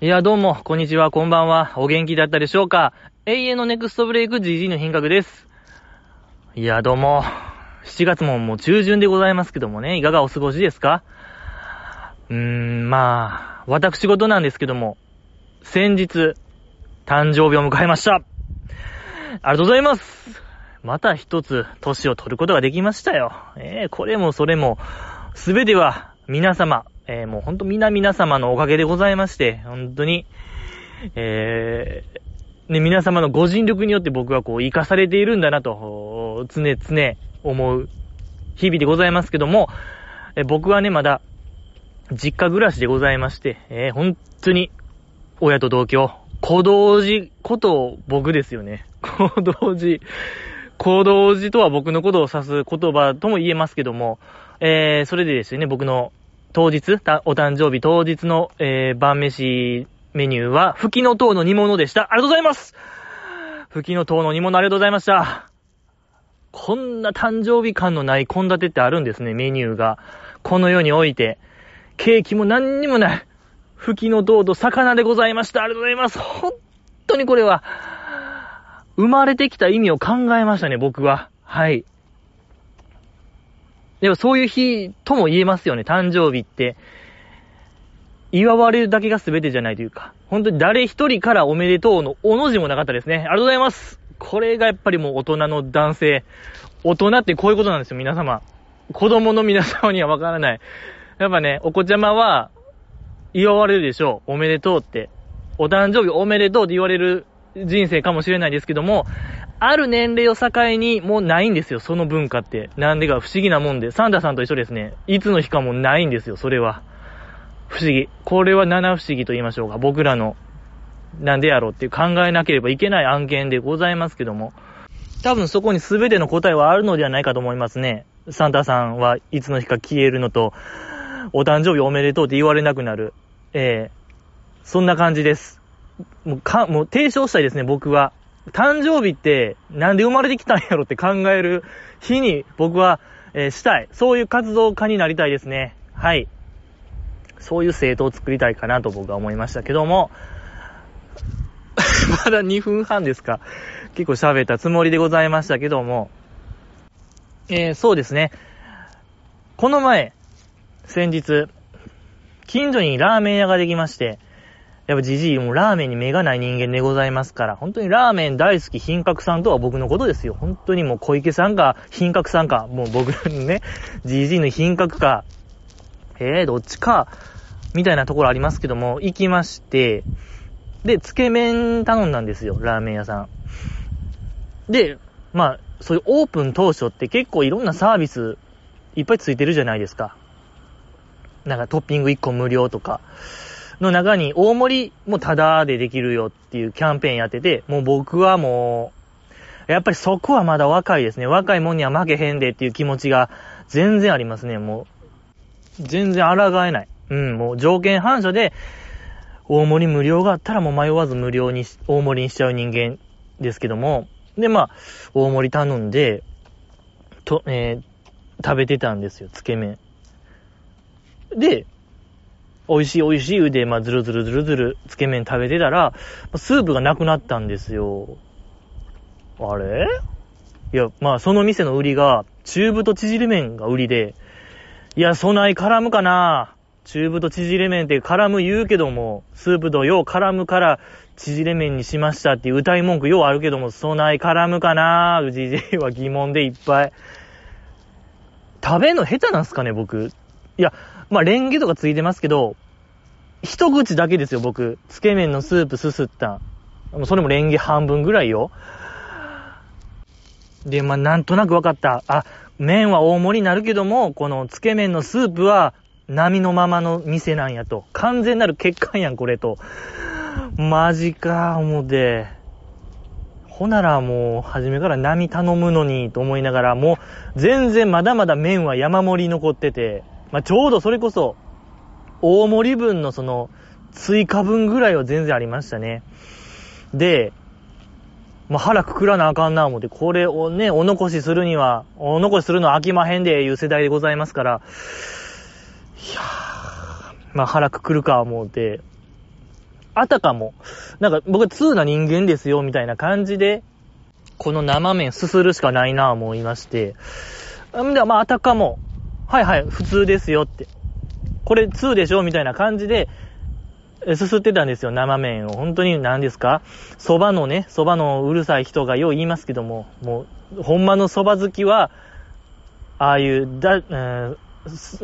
いや、どうも、こんにちは、こんばんは。お元気だったでしょうか？永遠のネクストブレイク GG の品格です。いや、どうも。7月ももう中旬でございますけどもね、いかがお過ごしですか？うーん、まあ、私事なんですけども、先日、誕生日を迎えました。ありがとうございます。また一つ、年を取ることができましたよ。ええー、これもそれも、すべては、皆様、えー、もうほんと皆々様のおかげでございまして、本当に、えー、ね、皆様のご尽力によって僕はこう、生かされているんだなと、常々思う日々でございますけども、え僕はね、まだ、実家暮らしでございまして、えー、本当に、親と同居、小道寺こと僕ですよね。小道寺。小道寺とは僕のことを指す言葉とも言えますけども、えー、それでですね、僕の当日、お誕生日当日の、えー、晩飯メニューは、吹きの塔の煮物でした。ありがとうございます吹きの塔の煮物ありがとうございました。こんな誕生日感のない献立ってあるんですね、メニューが。この世において。ケーキも何にもない。吹きの塔と魚でございました。ありがとうございます。本当にこれは、生まれてきた意味を考えましたね、僕は。はい。でもそういう日とも言えますよね、誕生日って。祝われるだけが全てじゃないというか、本当に誰一人からおめでとうのおの字もなかったですね。ありがとうございます。これがやっぱりもう大人の男性。大人ってこういうことなんですよ、皆様。子供の皆様にはわからない。やっぱね、お子ちゃまは、祝われるでしょう。おめでとうって。お誕生日おめでとうって言われる人生かもしれないですけども、ある年齢を境にもうないんですよ、その文化って。なんでか不思議なもんで、サンタさんと一緒ですね。いつの日かもないんですよ、それは。不思議。これは七不思議と言いましょうか。僕らの、なんでやろうっていう考えなければいけない案件でございますけども。多分そこに全ての答えはあるのではないかと思いますね。サンタさんはいつの日か消えるのと、お誕生日おめでとうって言われなくなる。ええー、そんな感じです。もうか、もう提唱したいですね、僕は。誕生日ってなんで生まれてきたんやろって考える日に僕は、えー、したい。そういう活動家になりたいですね。はい。そういう生徒を作りたいかなと僕は思いましたけども、まだ2分半ですか。結構喋ったつもりでございましたけども、えー、そうですね。この前、先日、近所にラーメン屋ができまして、やっぱじじいもラーメンに目がない人間でございますから、本当にラーメン大好き品格さんとは僕のことですよ。本当にもう小池さんか品格さんか、もう僕のね、じじいの品格か、えー、どっちか、みたいなところありますけども、行きまして、で、つけ麺頼んだんですよ、ラーメン屋さん。で、まあ、そういうオープン当初って結構いろんなサービスいっぱいついてるじゃないですか。なんかトッピング1個無料とか。の中に大盛りもタダでできるよっていうキャンペーンやってて、もう僕はもう、やっぱりそこはまだ若いですね。若いもんには負けへんでっていう気持ちが全然ありますね、もう。全然抗えない。うん、もう条件反射で、大盛り無料があったらもう迷わず無料にし、大盛りにしちゃう人間ですけども、で、まあ、大盛り頼んで、と、えー、食べてたんですよ、つけ麺。で、美味しい美味しいで、まあ、ずるずるずるずる、つけ麺食べてたら、スープがなくなったんですよ。あれ？いや、まあ、その店の売りが、中太縮れ麺が売りで、いや、そない絡むかな中太縮れ麺って絡む言うけども、スープとよう絡むから縮れ麺にしましたっていう歌い文句ようあるけども、そない絡むかなうじじいは疑問でいっぱい。食べんの下手なんすかね、僕？いや、まあ、レンゲとかついてますけど、一口だけですよ、僕。つけ麺のスープすすった。もうそれもレンゲ半分ぐらいよ。で、まあ、なんとなくわかった。あ、麺は大盛りになるけども、このつけ麺のスープは波のままの店なんやと。完全なる欠陥やん、これと。マジか、思って。ほならもう、初めから波頼むのに、と思いながら、もう、全然まだまだ麺は山盛り残ってて、まあ、ちょうどそれこそ、大盛り分のその、追加分ぐらいは全然ありましたね。で、まあ、腹くくらなあかんな思って、これをね、お残しするには、お残しするのは飽きまへんで、いう世代でございますから、いやー、まあ、腹くくるか思うて、あたかも、なんか僕は通な人間ですよ、みたいな感じで、この生麺すするしかないなぁ思いまして。んで、まあ、あたかも、はいはい、普通ですよって。これ2でしょみたいな感じで、すすってたんですよ、生麺を。本当に何ですか？蕎麦のね、蕎麦のうるさい人がよう言いますけども、もう、ほんまの蕎麦好きは、ああいう、だ、う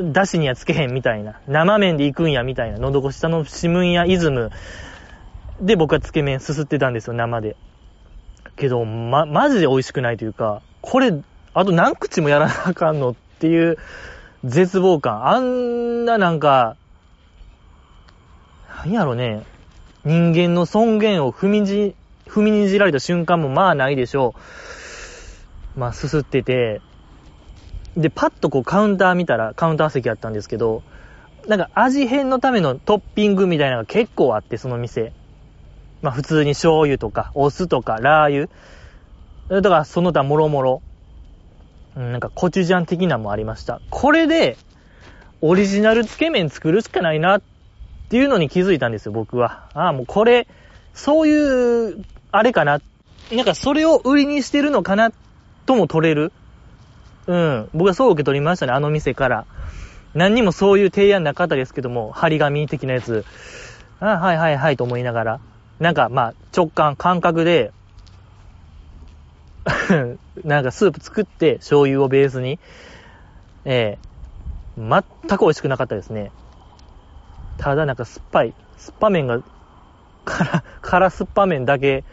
ん、だしにはつけへんみたいな、生麺で行くんやみたいな、喉越しのシムンやイズムで僕はつけ麺すすってたんですよ、生で。けど、ま、マジで美味しくないというか、これ、あと何口もやらなあかんのっていう絶望感。あんななんか、何やろね、人間の尊厳を踏みじ、踏みにじられた瞬間もまあないでしょう。まあ、すすってて、で、パッとこうカウンター見たら、カウンター席やったんですけど、なんか味変のためのトッピングみたいなのが結構あって、その店。まあ普通に醤油とか、お酢とか、ラー油。だからその他もろもろ。なんかコチュジャン的なもありました。これで、オリジナルつけ麺作るしかないなっていうのに気づいたんですよ、僕は。ああ、もうこれ、そういう、あれかな。なんかそれを売りにしてるのかなとも取れる。うん。僕はそう受け取りましたね、あの店から。何にもそういう提案なかったですけども、張り紙的なやつ。ああ、はいはいはいと思いながら。なんかまあ直感、感覚で なんかスープ作って醤油をベースに、ええ。ー、全く美味しくなかったですね。ただなんか酸っぱい、酸っぱ麺が、辛、辛酸っぱ麺だけ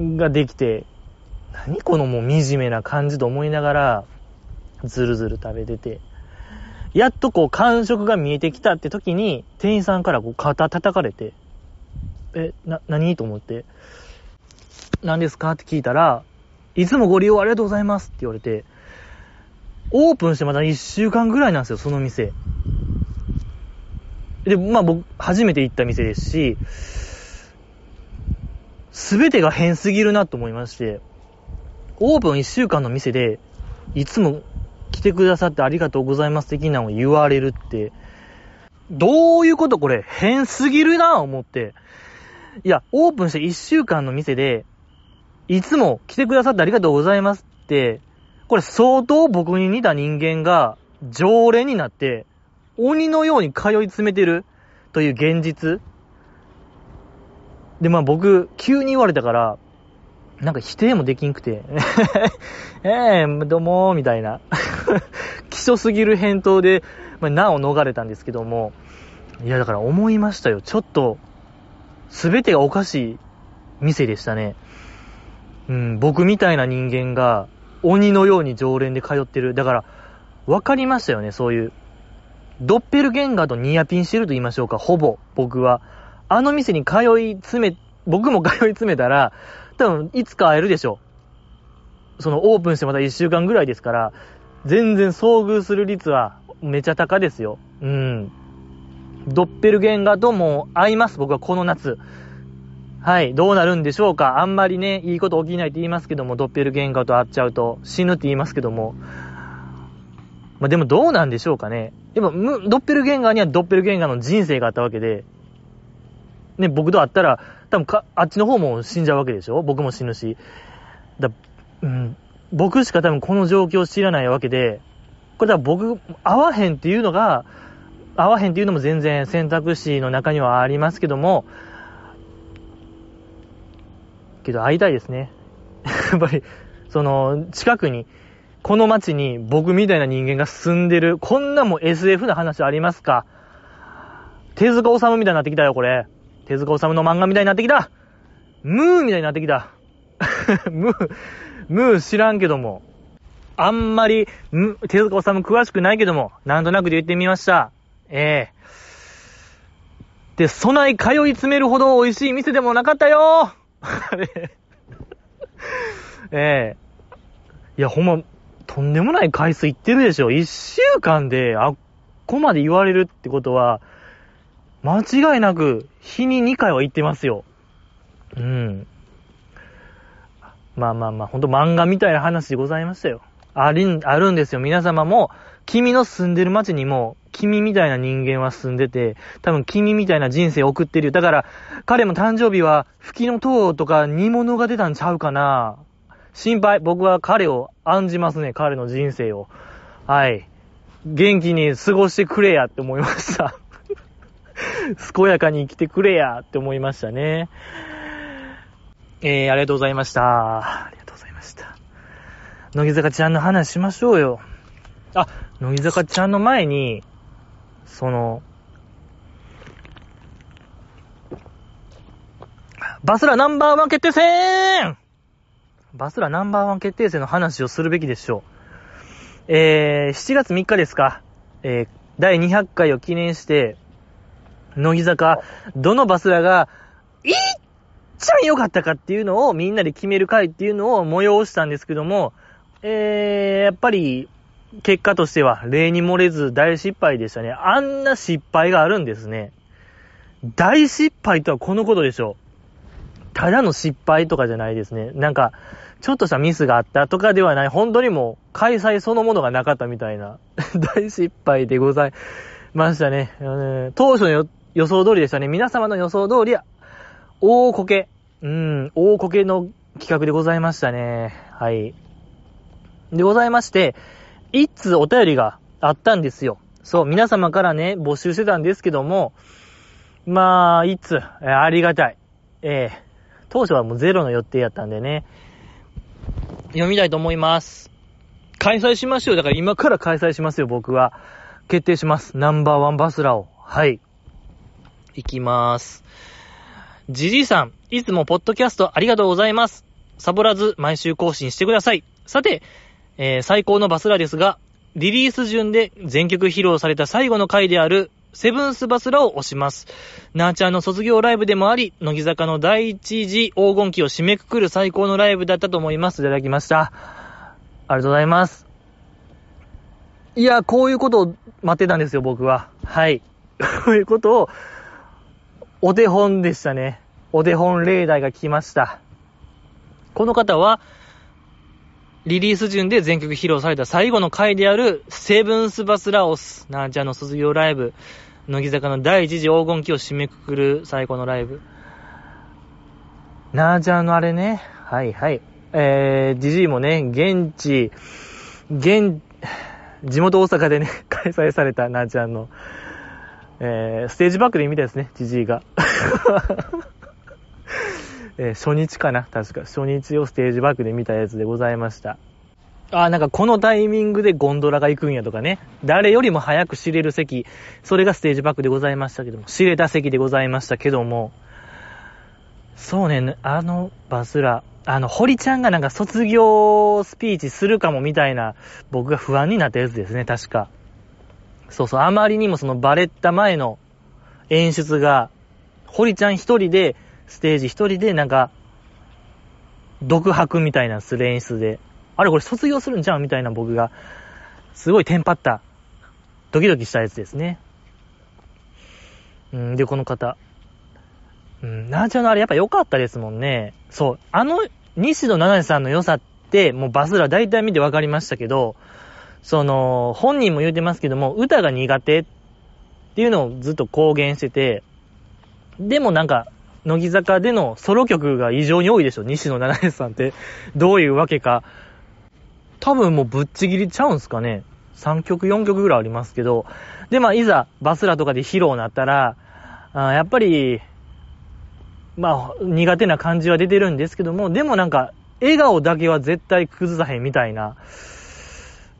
ができて、何このもう惨めな感じと思いながら、ずるずる食べてて、やっとこう感触が見えてきたって時に、店員さんからこう肩叩かれて、え、な、何？と思って、何ですか？って聞いたら、いつもご利用ありがとうございますって言われて、オープンしてまだ1週間ぐらいなんですよ、その店。で、まあ僕、初めて行った店ですし、すべてが変すぎるなと思いまして、オープン1週間の店で、いつも来てくださってありがとうございます的なのを言われるって、どういうことこれ変すぎるな思って。いや、オープンして1週間の店で、いつも来てくださってありがとうございますって、これ相当僕に似た人間が常連になって、鬼のように通い詰めてるという現実。で、まあ僕、急に言われたから、なんか否定もできんくて、え えー、どうも、みたいな。希少すぎる返答で、まあ、難を逃れたんですけども、いや、だから思いましたよ。ちょっと、すべてがおかしい店でしたね。うん、僕みたいな人間が鬼のように常連で通ってる。だから、分かりましたよね、そういう。ドッペルゲンガーとニアピンしてると言いましょうか、ほぼ、僕は。あの店に通い詰め、僕も通い詰めたら、多分、いつか会えるでしょう。その、オープンしてまた1週間ぐらいですから、全然遭遇する率はめちゃ高ですよ。うん。ドッペルゲンガーとも会います、僕はこの夏。はい、どうなるんでしょうか。あんまりね、いいこと起きないって言いますけども、ドッペルゲンガーと会っちゃうと死ぬって言いますけども。まあ、でもどうなんでしょうかね。でも、ドッペルゲンガーにはドッペルゲンガーの人生があったわけで、ね、僕と会ったら、多分か、あっちの方も死んじゃうわけでしょ僕も死ぬし。だ、うん、僕しか多分この状況を知らないわけで、これだ僕、会わへんっていうのが、会わへんっていうのも全然選択肢の中にはありますけども、けど会いたいですね。やっぱり、その、近くに、この街に僕みたいな人間が住んでる、こんなも SF な話ありますか？手塚治虫みたいになってきたよ、これ。手塚治虫の漫画みたいになってきたムーみたいになってきた。ムー、ムー知らんけども。あんまり、手塚治虫詳しくないけども、なんとなくで言ってみました。ええー、で、備え通い詰めるほど美味しい店でもなかったよあれ ええいや、ほんま、とんでもない回数いってるでしょ。一週間で、あっこまで言われるってことは、間違いなく、日に2回は行ってますよ。うん。まあまあまあ、ほんと漫画みたいな話でございましたよ。ありん、あるんですよ。皆様も、君の住んでる街にも、君みたいな人間は住んでて、多分君みたいな人生を送ってるよ。だから、彼も誕生日は、吹きの塔とか煮物が出たんちゃうかな。心配。僕は彼を案じますね、彼の人生を。はい。元気に過ごしてくれやって思いました。健やかに生きてくれやって思いましたね。えー、ありがとうございました。ありがとうございました。乃木坂ちゃんの話しましょうよ。あ、乃木坂ちゃんの前に、その、バスラナンバーワン決定戦バスラナンバーワン決定戦の話をするべきでしょう。えー、7月3日ですか。えー、第200回を記念して、乃木坂、どのバスラが、いっちゃん良かったかっていうのをみんなで決める回っていうのを催したんですけども、えー、やっぱり、結果としては、例に漏れず大失敗でしたね。あんな失敗があるんですね。大失敗とはこのことでしょう。ただの失敗とかじゃないですね。なんか、ちょっとしたミスがあったとかではない、本当にもう、開催そのものがなかったみたいな、大失敗でございましたね。当初の予想通りでしたね。皆様の予想通り、大こけ。うん、大こけの企画でございましたね。はい。でございまして、一通お便りがあったんですよ。そう、皆様からね、募集してたんですけども、まあ、いつ、えー、ありがたい。えー、当初はもうゼロの予定やったんでね、読みたいと思います。開催しましょう。だから今から開催しますよ、僕は。決定します。ナンバーワンバスラを。はい。いきまーす。じじいさん、いつもポッドキャストありがとうございます。サボらず毎週更新してください。さて、えー、最高のバスラですが、リリース順で全曲披露された最後の回である、セブンスバスラを押します。ナーチャーの卒業ライブでもあり、乃木坂の第一次黄金期を締めくくる最高のライブだったと思います。いただきました。ありがとうございます。いや、こういうことを待ってたんですよ、僕は。はい。こういうことを、お手本でしたね。お手本例題が来ました。この方は、リリース順で全曲披露された最後の回である、セブンスバスラオス、なーちゃんの卒業ライブ、乃木坂の第一次黄金期を締めくくる最後のライブ。なーちゃんのあれね、はいはい。えー、じじいもね、現地、現、地元大阪でね、開催されたなーちゃんの、えー、ステージバックで見たですね、じじいが。えー、初日かな？確か。初日をステージバックで見たやつでございました。あ、なんかこのタイミングでゴンドラが行くんやとかね。誰よりも早く知れる席。それがステージバックでございましたけども。知れた席でございましたけども。そうね、あのバスラ、あの、堀ちゃんがなんか卒業スピーチするかもみたいな、僕が不安になったやつですね、確か。そうそう、あまりにもそのバレッタ前の演出が、堀ちゃん一人でステージ一人でなんか、独白みたいなする演出で、あれこれ卒業するんじゃんみたいな僕が、すごいテンパった、ドキドキしたやつですね。うん、で、この方。うん、なーちゃんのあれやっぱ良かったですもんね。そう。あの、西野七瀬さんの良さって、もうバスラ大体見て分かりましたけど、その、本人も言うてますけども、歌が苦手っていうのをずっと公言してて、でもなんか、乃木坂でのソロ曲が異常に多いでしょ。西野七瀬さんって。どういうわけか。多分もうぶっちぎりちゃうんすかね。3曲、4曲ぐらいありますけど。で、まあ、いざ、バスラとかで披露なったら、あやっぱり、まあ、苦手な感じは出てるんですけども、でもなんか、笑顔だけは絶対崩さへんみたいな、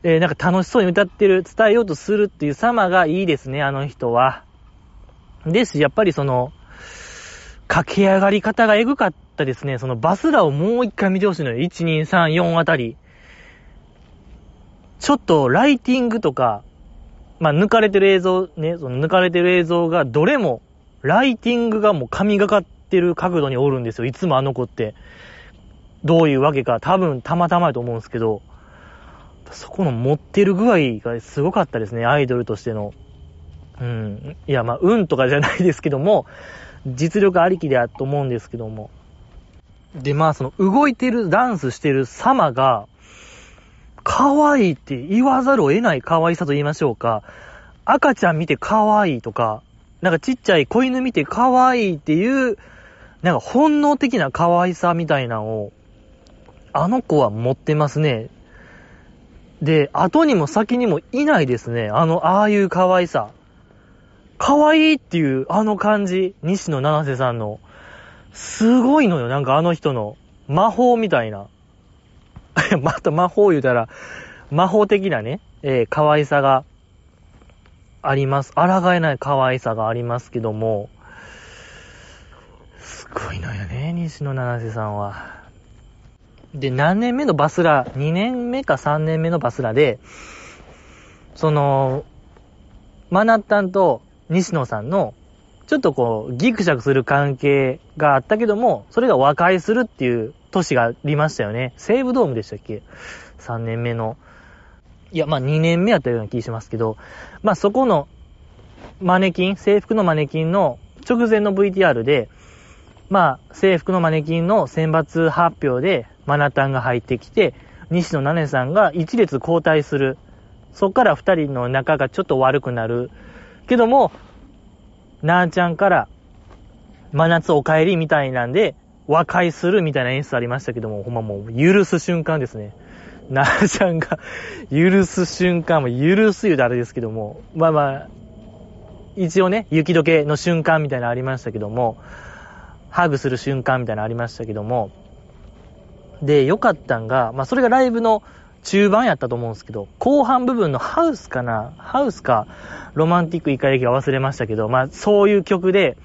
えー、なんか楽しそうに歌ってる、伝えようとするっていう様がいいですね、あの人は。ですし、やっぱりその、駆け上がり方がエグかったですね。そのバスラをもう一回見てほしいのよ。1、2、3、4あたり。ちょっとライティングとか、まあ、抜かれてる映像ね、その抜かれてる映像がどれも、ライティングがもう神がかってる角度におるんですよ。いつもあの子って。どういうわけか、多分たまたまやと思うんですけど、そこの持ってる具合がすごかったですね。アイドルとしての。うん。いや、まあ、運とかじゃないですけども、実力ありきであと思うんですけども。で、まあその動いてる、ダンスしてる様が、可愛いって言わざるを得ない可愛さと言いましょうか。赤ちゃん見て可愛いとか、なんかちっちゃい子犬見て可愛いっていう、なんか本能的な可愛さみたいなのを、あの子は持ってますね。で、後にも先にもいないですね。あの、ああいう可愛さ。可愛いっていうあの感じ。西野七瀬さんの。すごいのよ。なんかあの人の魔法みたいな。また魔法言うたら、魔法的なね、えー、可愛さがあります。抗えない可愛さがありますけども、すごいのよね、西野七瀬さんは。で、何年目のバスラ、2年目か3年目のバスラで、その、マナッタンと西野さんの、ちょっとこう、ギクシャクする関係があったけども、それが和解するっていう年がありましたよね。西武ドームでしたっけ ?3 年目の。いや、まあ2年目やったような気しますけど、まあそこのマネキン、制服のマネキンの直前の VTR で、まあ制服のマネキンの選抜発表でマナタンが入ってきて、西野七音さんが一列交代する。そっから二人の仲がちょっと悪くなる。けども、なーちゃんから、真夏お帰りみたいなんで、和解するみたいな演出ありましたけども、ほんまもう許す瞬間ですね。なーちゃんが許す瞬間も許す言うとあれですけども、まあまあ、一応ね、雪解けの瞬間みたいなのありましたけども、ハグする瞬間みたいなのありましたけども、で、良かったんが、まあそれがライブの中盤やったと思うんですけど、後半部分のハウスかなハウスか、ロマンティックイカ焼きは忘れましたけど、まあそういう曲で、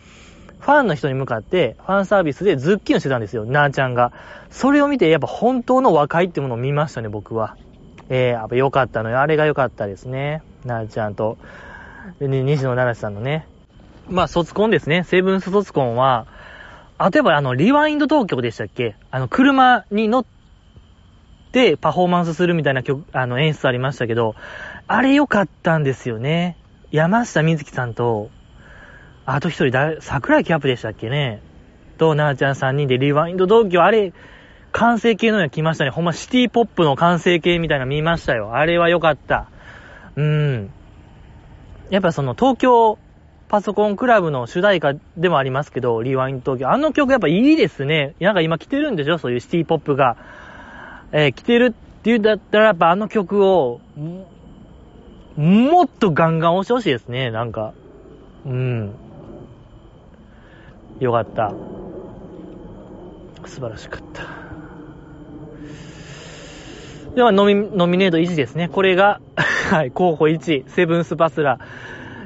ファンの人に向かって、ファンサービスでズッキーンしてたんですよ、なーちゃんが。それを見て、やっぱ本当の和解ってものを見ましたね、僕は。えー、やっぱ良かったのよ。あれが良かったですね。なーちゃんと、西野七瀬さんのね。まあ、卒コンですね。セブンス卒コンは、例えばあの、リワインド東京でしたっけ？あの、車に乗ってパフォーマンスするみたいな曲、あの、演出ありましたけど、あれ良かったんですよね。山下美月さんと、あと一人誰、桜井キャップでしたっけね。と、なーちゃん3人でリワインド同期はあれ、完成形のや来ましたね。ほんまシティポップの完成形みたいな見ましたよ。あれは良かった。うん。やっぱその東京パソコンクラブの主題歌でもありますけど、リワインド東京。あの曲やっぱいいですね。なんか今来てるんでしょ？そういうシティポップが。えー、来てるっていうんだったらやっぱあの曲を、もっとガンガン押してほしいですね。なんか。うん。よかった。素晴らしかった。では、ノミ、ノミネート1ですね。これが、はい、候補1、セブンスバスラ、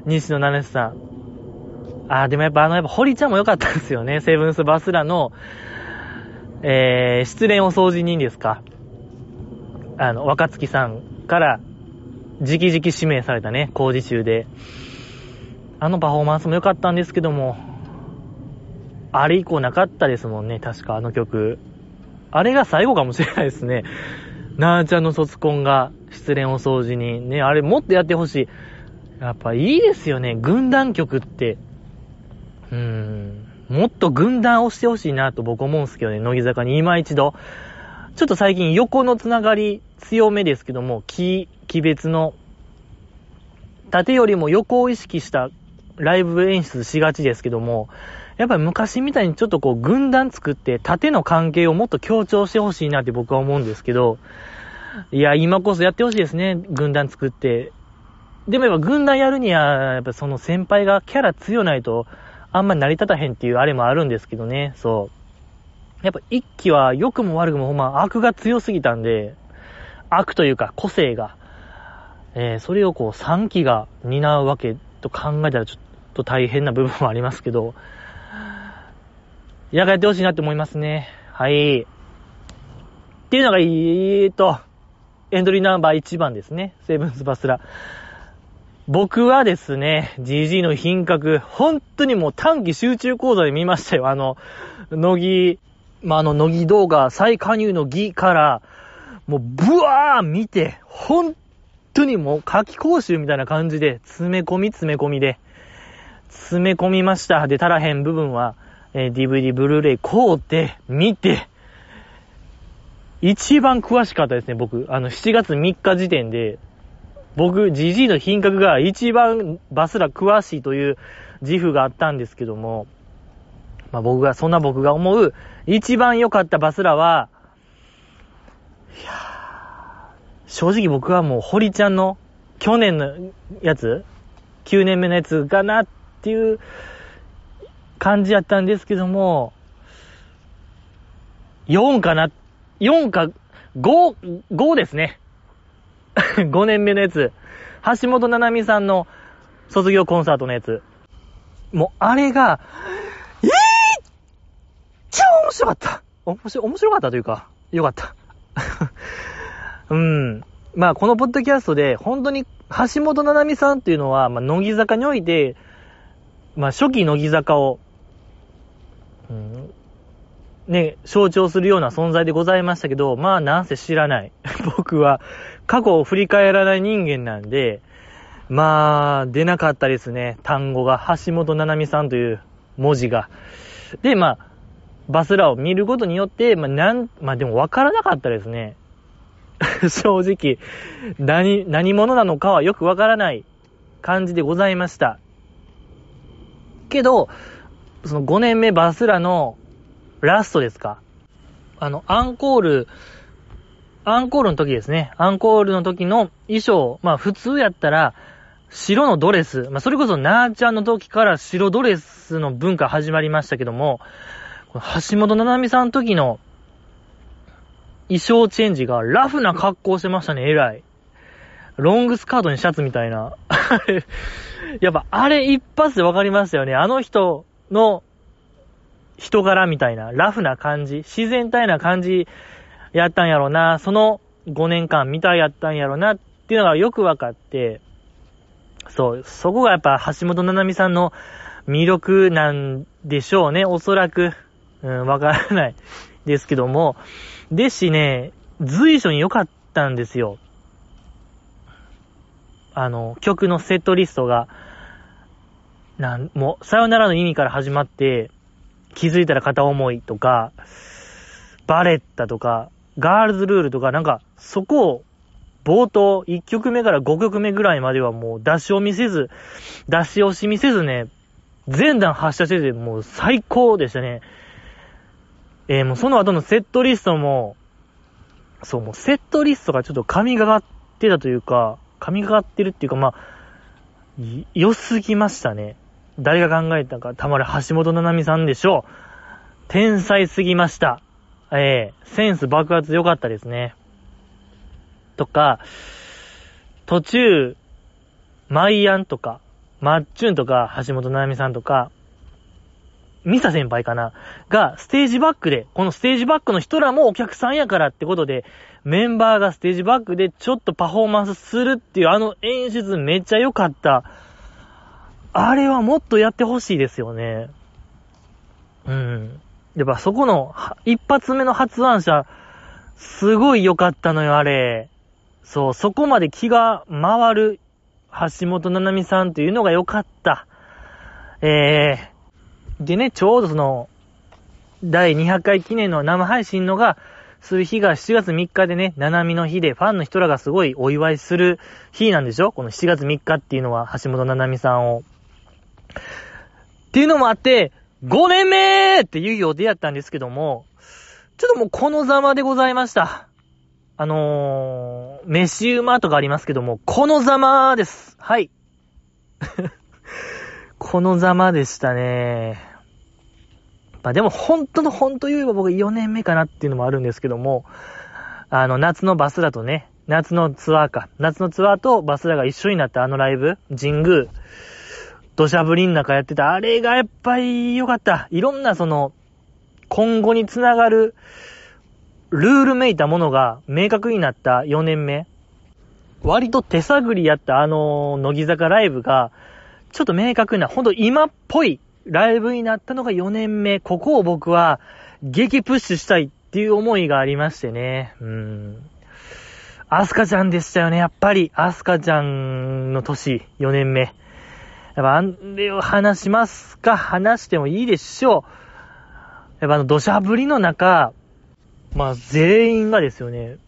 西野七瀬さん。あ、でもやっぱあの、やっぱ堀ちゃんも良かったですよね。セブンスバスラの、えー、失恋お掃除人ですか。あの、若月さんから、直々指名されたね、工事中で。あのパフォーマンスも良かったんですけども、あれ以降なかったですもんね、確かあの曲。あれが最後かもしれないですね。なーちゃんの卒コンが失恋お掃除に。ね、あれもっとやってほしい。やっぱいいですよね、軍団曲って。うーん。もっと軍団をしてほしいなと僕思うんですけどね、乃木坂に今一度。ちょっと最近横のつながり強めですけども、木、木別の、縦よりも横を意識したライブ演出しがちですけども、やっぱり昔みたいにちょっとこう軍団作って縦の関係をもっと強調してほしいなって僕は思うんですけど、いや、今こそやってほしいですね、軍団作って。でもやっぱ軍団やるには、やっぱその先輩がキャラ強ないと、あんまり成り立たへんっていうあれもあるんですけどね、そう。やっぱ一期は良くも悪くもほんま悪が強すぎたんで、悪というか個性が、えー、それをこう3期が担うわけと考えたらちょっと大変な部分もありますけど、やがやってほしいなって思いますね。はい。っていうのが、えーと、エントリーナンバー1番ですね。セブンスバスラ。僕はですね、GG の品格、本当にもう短期集中講座で見ましたよ。あの、乃木、まあ、あの、乃木動画再加入の儀から、もう、ブワー見て、本当にもう夏季講習みたいな感じで、詰め込み詰め込みで、詰め込みました。で、足らへん部分は、えー、DVD、ブルーレイ買うて、見て、一番詳しかったですね、僕。あの、7月3日時点で、僕、ジジイの品格が一番バスラ詳しいという自負があったんですけども、まあ僕が、そんな僕が思う一番良かったバスラは、いや正直僕はもう堀ちゃんの去年のやつ、9年目のやつかなっていう感じやったんですけども、4かな、4か、5、5ですね。5年目のやつ。橋本七海さんの卒業コンサートのやつ。もう、あれが、えぇ、ー、超面白かった面白、面白かったというか、よかった。うん。まあ、このポッドキャストで、本当に橋本七海さんっていうのは、まあ、乃木坂において、まあ、初期乃木坂を、うん、ね、象徴するような存在でございましたけど、まあ、なんせ知らない。僕は、過去を振り返らない人間なんで、まあ、出なかったですね。単語が、橋本七海さんという文字が。で、まあ、バスラを見ることによって、まあ、なん、まあでも分からなかったですね。正直、何、何者なのかはよくわからない感じでございました。けど、その5年目バスラのラストですか。あの、アンコール、アンコールの時ですね。アンコールの時の衣装、まあ普通やったら、白のドレス、まあそれこそなーちゃんの時から白ドレスの文化始まりましたけども、橋本七海さんの時の衣装チェンジがラフな格好してましたね、偉い。ロングスカートにシャツみたいな。やっぱあれ一発で分かりましたよね。あの人の人柄みたいな、ラフな感じ、自然体な感じやったんやろうな、その5年間みたいやったんやろうなっていうのがよく分かって、そう、そこがやっぱ橋本七海さんの魅力なんでしょうね、おそらく。うん、わからないですけども、でしね、随所に良かったんですよ。あの、曲のセットリストが、なん、もう、さよならの意味から始まって、気づいたら片思いとか、バレッタとか、ガールズルールとか、なんか、そこを、冒頭、1曲目から5曲目ぐらいまではもう出しを見せず、出し惜しみせずね、全弾発射してて、もう最高でしたね。えー、もうその後のセットリストも、そう、もうセットリストがちょっと神がかってたというか、神がかってるっていうか、まあ、良すぎましたね。誰が考えたか、たまる橋本七海さんでしょう。天才すぎました。えー、センス爆発良かったですね。とか、途中、マイアンとか、マッチュンとか、橋本七海さんとか、ミサ先輩かな？が、ステージバックで、このステージバックの人らもお客さんやからってことで、メンバーがステージバックでちょっとパフォーマンスするっていうあの演出めっちゃ良かった。あれはもっとやってほしいですよね。うん。やっぱそこの一発目の発案者、すごい良かったのよ、あれ。そう、そこまで気が回る橋本七海さんっていうのが良かった。ええーでね、ちょうどその、第200回記念の生配信のが、する日が7月3日でね、七海の日で、ファンの人らがすごいお祝いする日なんでしょ？この7月3日っていうのは、橋本七海さんを。っていうのもあって、5年目っていう予定やったんですけども、ちょっともうこのざまでございました。あのー、飯馬とかありますけども、このざまです。はい。このざまでしたね。まあでも本当の本当言えば僕4年目かなっていうのもあるんですけども、あの夏のバスラとね、夏のツアーか。夏のツアーとバスラが一緒になったあのライブ、神宮、土砂降りの中やってた、あれがやっぱり良かった。いろんなその、今後につながる、ルールめいたものが明確になった4年目。割と手探りやったあの、乃木坂ライブが、ちょっと明確な、ほんと今っぽいライブになったのが4年目。ここを僕は激プッシュしたいっていう思いがありましてね。うん。アスカちゃんでしたよね、やっぱり。アスカちゃんの年、4年目。やっぱあれを話しますか話してもいいでしょう。やっぱあの土砂降りの中、まあ全員がですよね、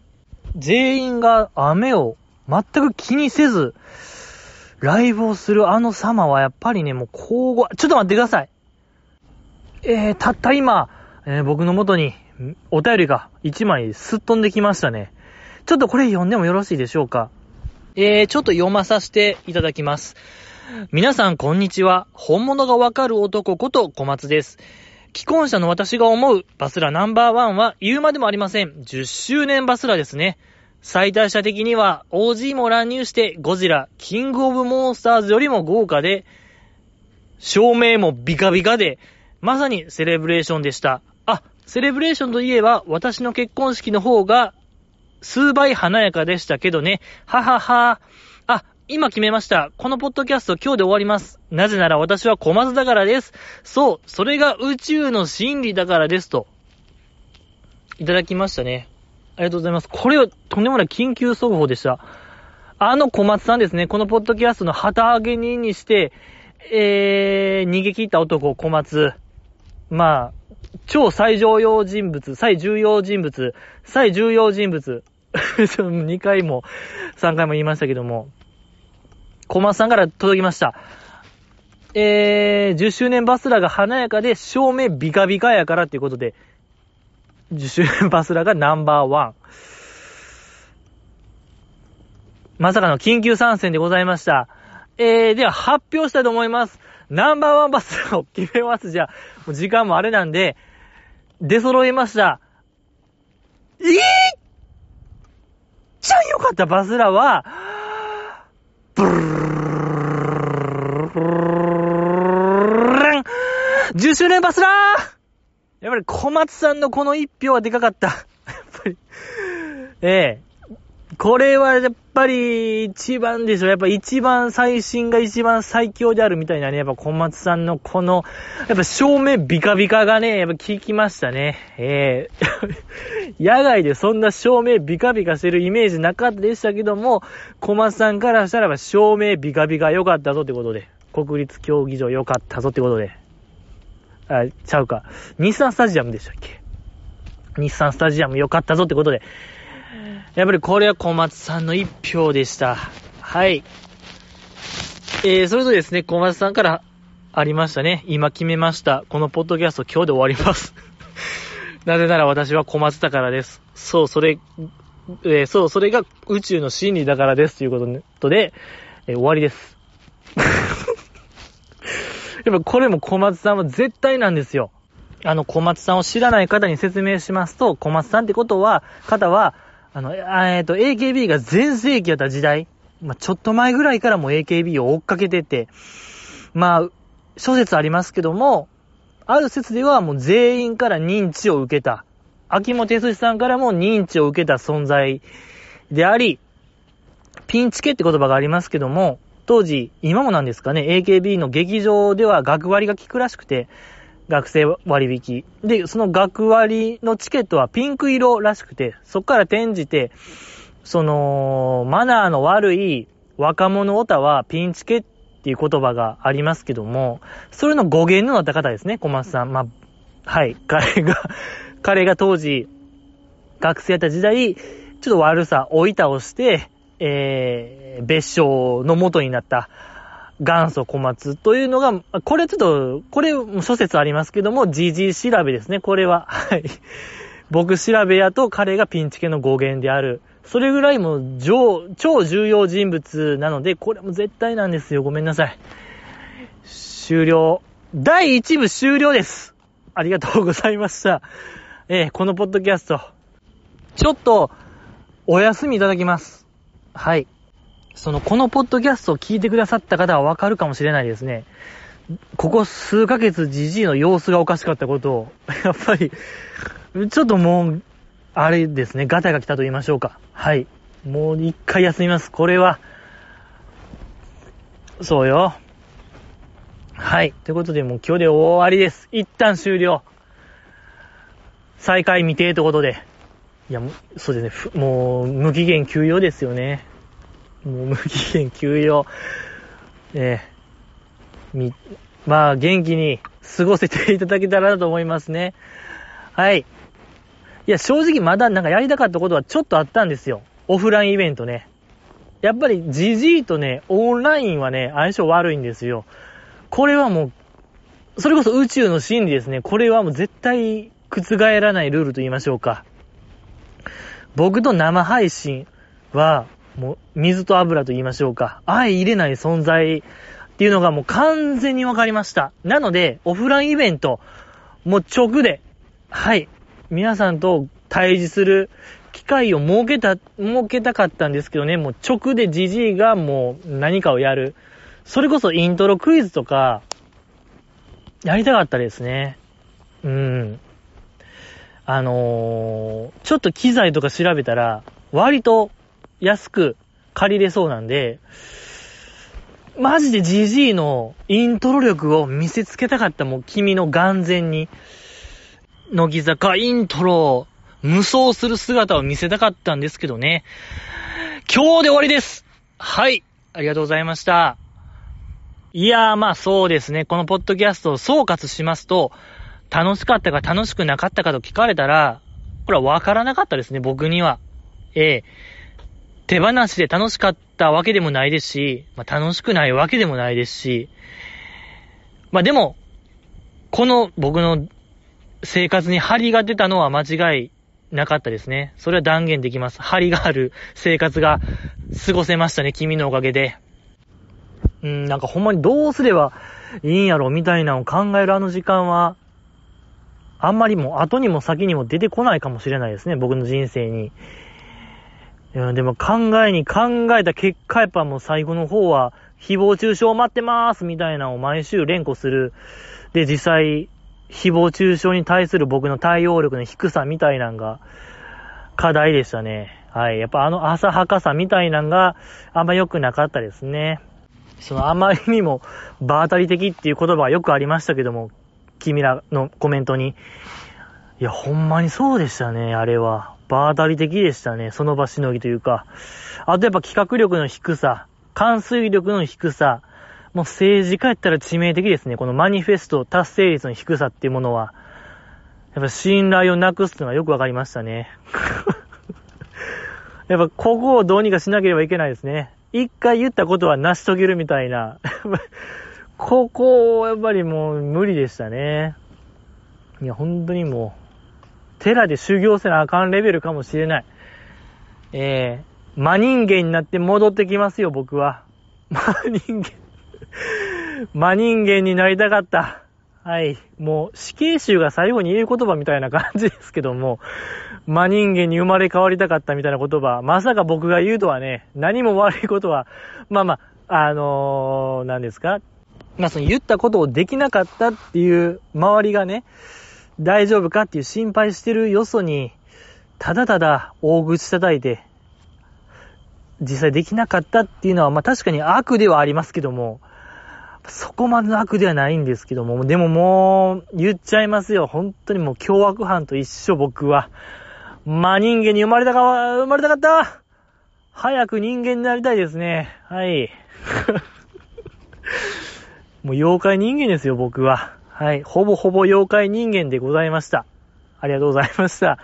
全員が雨を全く気にせず、ライブをするあの様はやっぱりね、もう交互、ちょっと待ってください。えー、たった今、えー、僕の元にお便りが1枚すっ飛んできましたね。ちょっとこれ読んでもよろしいでしょうか？えー、ちょっと読まさせていただきます。皆さんこんにちは。本物がわかる男こと小松です。既婚者の私が思うバスラナンバーワンは言うまでもありません。10周年バスラですね。最大者的には OG も乱入してゴジラ、キングオブモンスターズよりも豪華で、照明もビカビカで、まさにセレブレーションでした。あ、セレブレーションといえば私の結婚式の方が数倍華やかでしたけどね。ははは。あ、今決めました。このポッドキャスト今日で終わります。なぜなら私は小松だからです。そう、それが宇宙の真理だからですと。いただきましたね。ありがとうございます。これはとんでもない緊急速報でした。あの小松さんですね、このポッドキャストの旗揚げ人にして、えー、逃げ切った男、小松。まあ、超最重要人物、最重要人物、最重要人物。2回も3回も言いましたけども、小松さんから届きました。えー、10周年バスラが華やかで照明ビカビカやからっていうことで、10周年バスラがナンバーワン。まさかの緊急参戦でございました。えー、では発表したいと思います。ナンバーワンバスラを決めます。じゃあ、もう時間もあれなんで、出揃いました。いいちゃん良かったバスラは、ブル10周年バスラーやっぱり小松さんのこの一票はでかかった。やっぱり。ええこれはやっぱり一番でしょ。やっぱ一番最新が一番最強であるみたいなね。やっぱ小松さんのこの、やっぱ照明ビカビカがね、やっぱ効きましたね。ええ、野外でそんな照明ビカビカしてるイメージなかったでしたけども、小松さんからしたらば照明ビカビカ良かったぞってことで。国立競技場良かったぞってことで。あ、ちゃうか。日産スタジアムでしたっけ？日産スタジアム良かったぞってことで。やっぱりこれは小松さんの一票でした。はい。えー、それとですね、小松さんからありましたね。今決めました。このポッドキャスト今日で終わります。なぜなら私は小松だからです。そう、それ、えー、そう、それが宇宙の真理だからです。ということで、えー、終わりです。やっぱこれも小松さんは絶対なんですよ。あの、小松さんを知らない方に説明しますと、小松さんってことは、方は、あの、えっ、と、AKB が全盛期やった時代、まあ、ちょっと前ぐらいからも AKB を追っかけてて、まあ、諸説ありますけども、ある説ではもう全員から認知を受けた。秋元康さんからも認知を受けた存在であり、ピンチケって言葉がありますけども、当時、今もなんですかね、AKB の劇場では学割が効くらしくて、学生割引。で、その学割のチケットはピンク色らしくて、そっから転じて、その、マナーの悪い若者オタはピンチケっていう言葉がありますけども、それの語源のなった方ですね、小松さん。まあ、はい、彼が彼が当時、学生やった時代、ちょっと悪さ、追い倒して、えー、別称の元になった元祖小松というのが、これちょっと、これ諸説ありますけども、GG 調べですね、これは。はい。僕調べやと彼がピンチ系の語源である。それぐらいも超、超重要人物なので、これも絶対なんですよ。ごめんなさい。終了。第1部終了です。ありがとうございました。えー、このポッドキャスト、ちょっと、お休みいただきます。はい。その、このポッドキャストを聞いてくださった方はわかるかもしれないですね。ここ数ヶ月じじいの様子がおかしかったことを、やっぱり、ちょっともう、あれですね、ガタが来たと言いましょうか。はい。もう一回休みます。これは、そうよ。はい。ということで、もう今日で終わりです。一旦終了。再開未定ということで。いや、そうですね。もう、無期限休養ですよね。もう無期限休養。えー、み、まあ元気に過ごせていただけたらなと思いますね。はい。いや、正直まだなんかやりたかったことはちょっとあったんですよ。オフラインイベントね。やっぱりジジイとね、オンラインはね、相性悪いんですよ。これはもう、それこそ宇宙の真理ですね。これはもう絶対覆らないルールと言いましょうか。僕と生配信は、もう水と油と言いましょうか。相入れない存在っていうのがもう完全に分かりました。なので、オフラインイベント、もう直で、はい、皆さんと対峙する機会を設けた、設けたかったんですけどね、もう直でジジイがもう何かをやる。それこそイントロクイズとか、やりたかったですね。うん。あのー、ちょっと機材とか調べたら、割と安く借りれそうなんで、マジで GG のイントロ力を見せつけたかった、もう君の眼前に。乃木坂イントロ無双する姿を見せたかったんですけどね。今日で終わりですはい。ありがとうございました。いやー、まあそうですね。このポッドキャストを総括しますと、楽しかったか楽しくなかったかと聞かれたら、これはわからなかったですね、僕には。ええ手放しで楽しかったわけでもないですし、まあ、楽しくないわけでもないですし、まあでも、この僕の生活に張りが出たのは間違いなかったですね。それは断言できます。張りがある生活が過ごせましたね、君のおかげで。うん、なんかほんまにどうすればいいんやろみたいなのを考えるあの時間は、あんまりもう後にも先にも出てこないかもしれないですね、僕の人生に。いや、でも考えに考えた結果やっぱもう最後の方は、誹謗中傷待ってますみたいなのを毎週連呼する。で、実際、誹謗中傷に対する僕の対応力の低さみたいなんが課題でしたね。はい。やっぱあの浅はかさみたいなんがあんま良くなかったですね。そのあまりにも場当たり的っていう言葉はよくありましたけども、君らのコメントに。いや、ほんまにそうでしたね、あれは。場当たり的でしたね。その場しのぎというか。あとやっぱ企画力の低さ、関水力の低さ、もう政治家やったら致命的ですね。このマニフェスト達成率の低さっていうものは、やっぱ信頼をなくすっていうのがよくわかりましたね。やっぱここをどうにかしなければいけないですね。一回言ったことは成し遂げるみたいな。ここ、やっぱりもう無理でしたね。いや、本当にもう、寺で修行せなあかんレベルかもしれない。えー、真人間になって戻ってきますよ、僕は。真人間真人間になりたかった。はい。もう、死刑囚が最後に言う言葉みたいな感じですけども、真人間に生まれ変わりたかったみたいな言葉、まさか僕が言うとはね、何も悪いことは、まあまあ、あのー、何ですか？まあその言ったことをできなかったっていう周りがね、大丈夫かっていう心配してるよそに、ただただ大口叩いて、実際できなかったっていうのは、まあ確かに悪ではありますけども、そこまでの悪ではないんですけども、でももう、言っちゃいますよ。本当にもう凶悪犯と一緒僕は。まあ人間に生まれたか、生まれたかった早く人間になりたいですね。はい。もう妖怪人間ですよ、僕は。はい。ほぼほぼ妖怪人間でございました。ありがとうございました。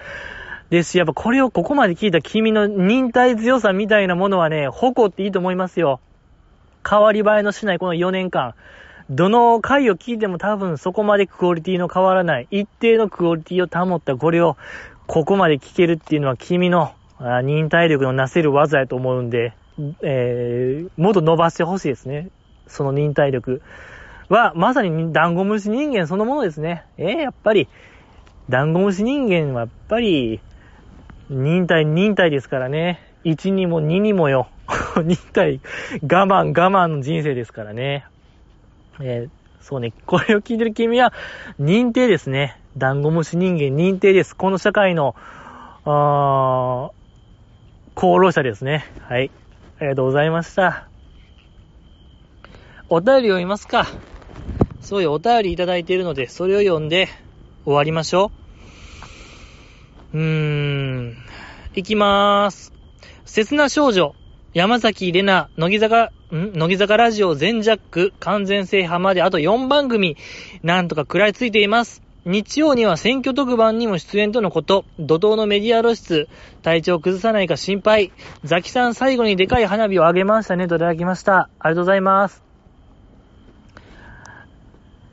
ですし、やっぱこれをここまで聞いた君の忍耐強さみたいなものはね、誇っていいと思いますよ。変わり映えのしないこの4年間。どの回を聞いても多分そこまでクオリティの変わらない、一定のクオリティを保ったこれをここまで聞けるっていうのは君の忍耐力のなせる技やと思うんで、えー、もっと伸ばしてほしいですね。その忍耐力は、まさにダンゴムシ人間そのものですね。えー、やっぱり、ダンゴムシ人間はやっぱり、忍耐、忍耐ですからね。1にも2にもよ。忍耐、我慢、我慢の人生ですからね。えー、そうね、これを聞いてる君は、認定ですね。ダンゴムシ人間認定です。この社会の、あ功労者ですね。はい。ありがとうございました。お便り読みますか。そういうお便りいただいているので、それを読んで終わりましょう。うーん。いきまーす。切な少女、山崎玲奈、乃木坂、ん？乃木坂ラジオ全ジャック、完全制覇まであと4番組、なんとか食らいついています。日曜には選挙特番にも出演とのこと。怒涛のメディア露出。体調崩さないか心配。ザキさん最後にでかい花火をあげましたねといただきました。ありがとうございます。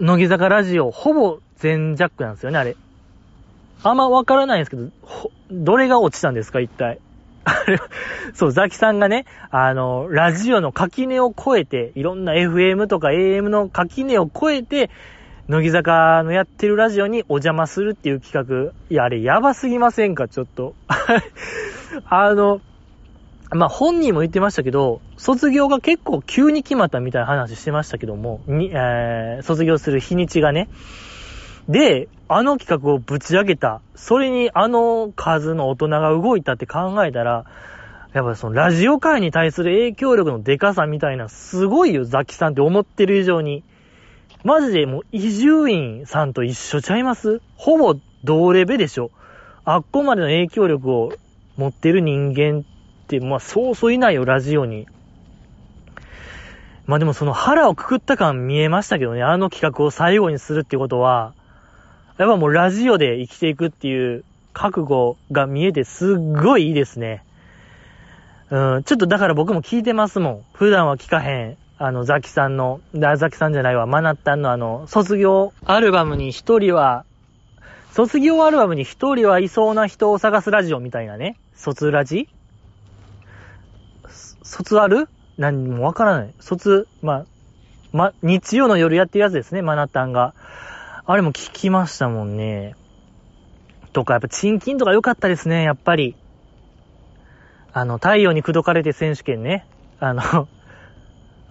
乃木坂ラジオ、ほぼ全ジャックなんですよね、あれ。あんまわからないんですけど、どれが落ちたんですか、一体。あれ、そう、ザキさんがね、あの、ラジオの垣根を越えて、いろんな FM とか AM の垣根を越えて、乃木坂のやってるラジオにお邪魔するっていう企画。いや、あれやばすぎませんか、ちょっと。あの、まあ、本人も言ってましたけど、卒業が結構急に決まったみたいな話してましたけども、に、えー、卒業する日にちがね。で、あの企画をぶち上げた。それにあの数の大人が動いたって考えたら、やっぱそのラジオ界に対する影響力のデカさみたいな、すごいよ、ザキさんって思ってる以上に。マジでもう、伊集院さんと一緒ちゃいます？ほぼ同レベでしょ。あっこまでの影響力を持ってる人間って、まあそうそういないよ、ラジオに。まあでもその腹をくくった感見えましたけどね、あの企画を最後にするってことは、やっぱもうラジオで生きていくっていう覚悟が見えてすっごいいいですね。うん、ちょっとだから僕も聞いてますもん。普段は聞かへん。あの、ザキさんの、ザキさんじゃないわ、マナッタンのあの、卒業アルバムに一人は、卒業アルバムに一人はいそうな人を探すラジオみたいなね。卒ラジ卒アル何もわからない。卒、まあ、ま、日曜の夜やってるやつですね、マナタンが。あれも聞きましたもんね。とか、やっぱ、チンキンとか良かったですね、やっぱり。あの、太陽に口説かれて選手権ね。あの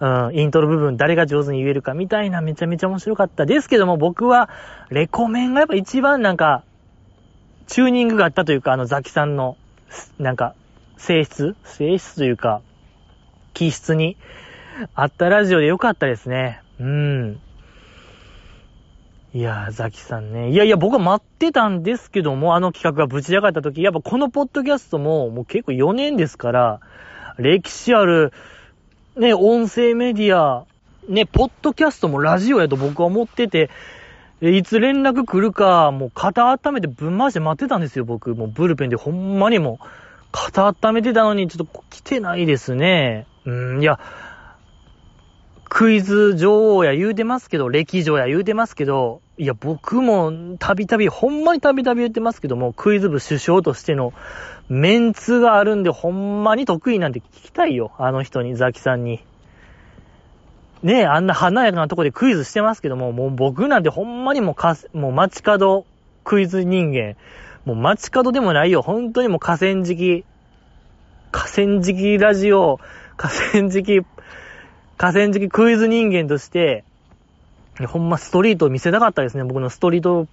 うん、イントロ部分誰が上手に言えるかみたいなめちゃめちゃ面白かったですけども、僕は、レコメンがやっぱ一番なんか、チューニングがあったというか、あのザキさんの、なんか、性質？性質というか、気質にあったラジオでよかったですね。うん。いやー、ザキさんね。いやいや、僕は待ってたんですけども、あの企画がぶち上がった時、やっぱこのポッドキャストも、もう結構4年ですから、歴史ある、ね、音声メディア、ね、ポッドキャストもラジオやと僕は思ってて、いつ連絡来るか、もう肩温めてぶん回して待ってたんですよ、僕。もうブルペンでほんまにもう、肩温めてたのにちょっと来てないですね。うん、いや、クイズ女王や言うてますけど、歴女や言うてますけど、いや、僕もたびたび、ほんまにたびたび言ってますけども、クイズ部首相としてのメンツがあるんで、ほんまに得意なんて聞きたいよ。あの人に、ザキさんに。ねえ、あんな華やかなとこでクイズしてますけども、もう僕なんてほんまにもうか、もう街角クイズ人間。もう街角でもないよ。本当にもう河川敷、河川敷ラジオ、河川敷河川敷クイズ人間として、ほんまストリートを見せたかったですね。僕のストリート、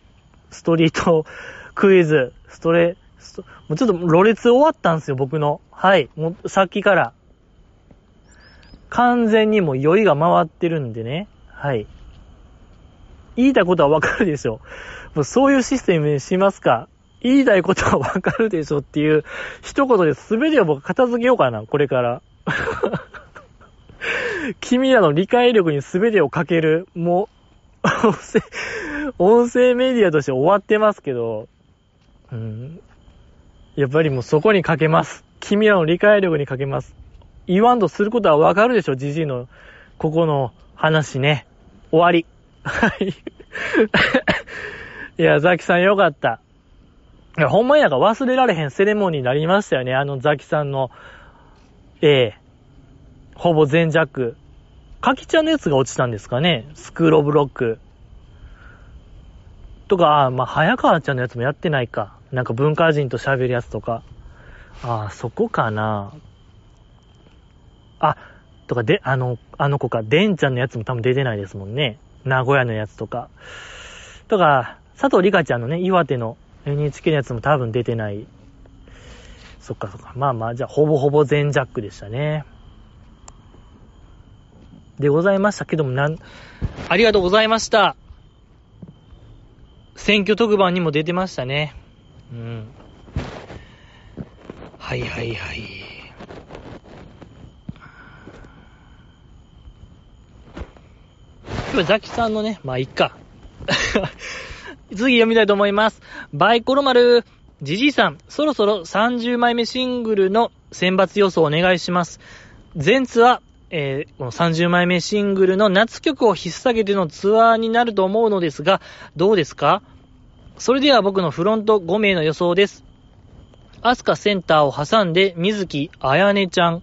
ストリートクイズ、ストレ、ストもうちょっとろれ終わったんですよ、僕の。はい。もうさっきから。完全にもう酔いが回ってるんでね。はい。言いたいことはわかるでしょ。もうそういうシステムにしますか。言いたいことはわかるでしょっていう一言で全てを僕片付けようかな、これから。君らの理解力に全てをかける、もう、音声、音声メディアとして終わってますけど、うん。やっぱりもうそこにかけます。君らの理解力にかけます。言わんとすることはわかるでしょ、じじいの、ここの話ね。終わり。はい。いや、ザキさんよかった。いや、ほんまになんか忘れられへんセレモニーになりましたよね。あのザキさんの、ええほぼ全弱。かきちゃんのやつが落ちたんですかねスクーブロック。とか、あまあ、早川ちゃんのやつもやってないか。なんか文化人と喋るやつとか。ああ、そこかな。あ、とかで、あの、あの子か、でんちゃんのやつも多分出てないですもんね。名古屋のやつとか。とか、佐藤里香ちゃんのね、岩手の NHK のやつも多分出てない。そっかそっか。まあまあ、じゃあ、ほぼほぼ全ジャックでしたね。でございましたけども、なん、ありがとうございました。選挙特番にも出てましたね。うん。はいはいはい。今、ザキさんのね、まあ、いっか。次読みたいと思います。バイコロ丸。じじいさん、そろそろ30枚目シングルの選抜予想お願いします。前ツは、えーこの30枚目シングルの夏曲を引っ提げてのツアーになると思うのですが、どうですか？それでは僕のフロント5名の予想です。アスカセンターを挟んで、水木、あやねちゃん。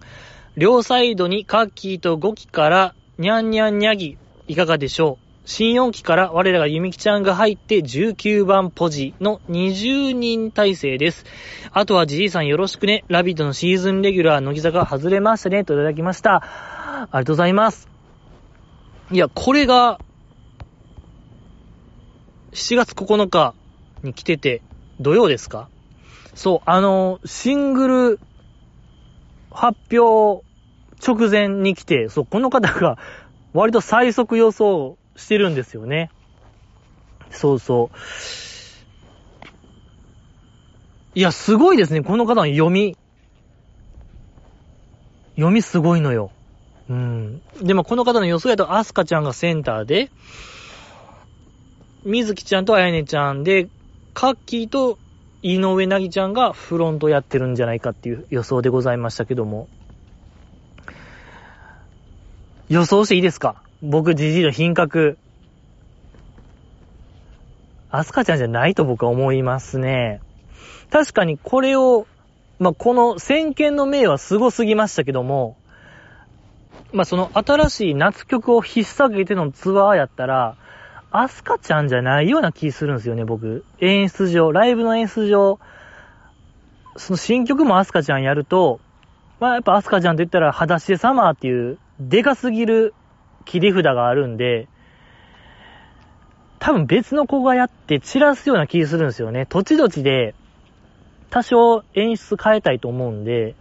両サイドにカッキーと5期から、にゃんにゃんにゃぎ、いかがでしょう？新4期から我らがゆみきちゃんが入って19番ポジの20人体制です。あとはじじいさんよろしくね。ラビットのシーズンレギュラー乃木坂外れましたね。といただきました。ありがとうございます。いや、これが、7月9日に来てて、土曜ですか？そう、あの、シングル発表直前に来て、そう、この方が割と最速予想してるんですよね。そうそう。いや、すごいですね、この方の読み。読みすごいのよ。うん。でもこの方の予想やと、アスカちゃんがセンターで、みずきちゃんとあやねちゃんで、カッキーと井上なぎちゃんがフロントやってるんじゃないかっていう予想でございましたけども。予想していいですか？僕、ジジイの品格。アスカちゃんじゃないと僕は思いますね。確かにこれを、まあ、この先見の明は凄すぎましたけども、まあ、その新しい夏曲を引っ提げてのツアーやったら、アスカちゃんじゃないような気するんですよね、僕。演出上、ライブの演出上、その新曲もアスカちゃんやると、まあやっぱアスカちゃんと言ったら、裸足でサマーっていう、でかすぎる切り札があるんで、多分別の子がやって散らすような気するんですよね。土地土地で、多少演出変えたいと思うんで、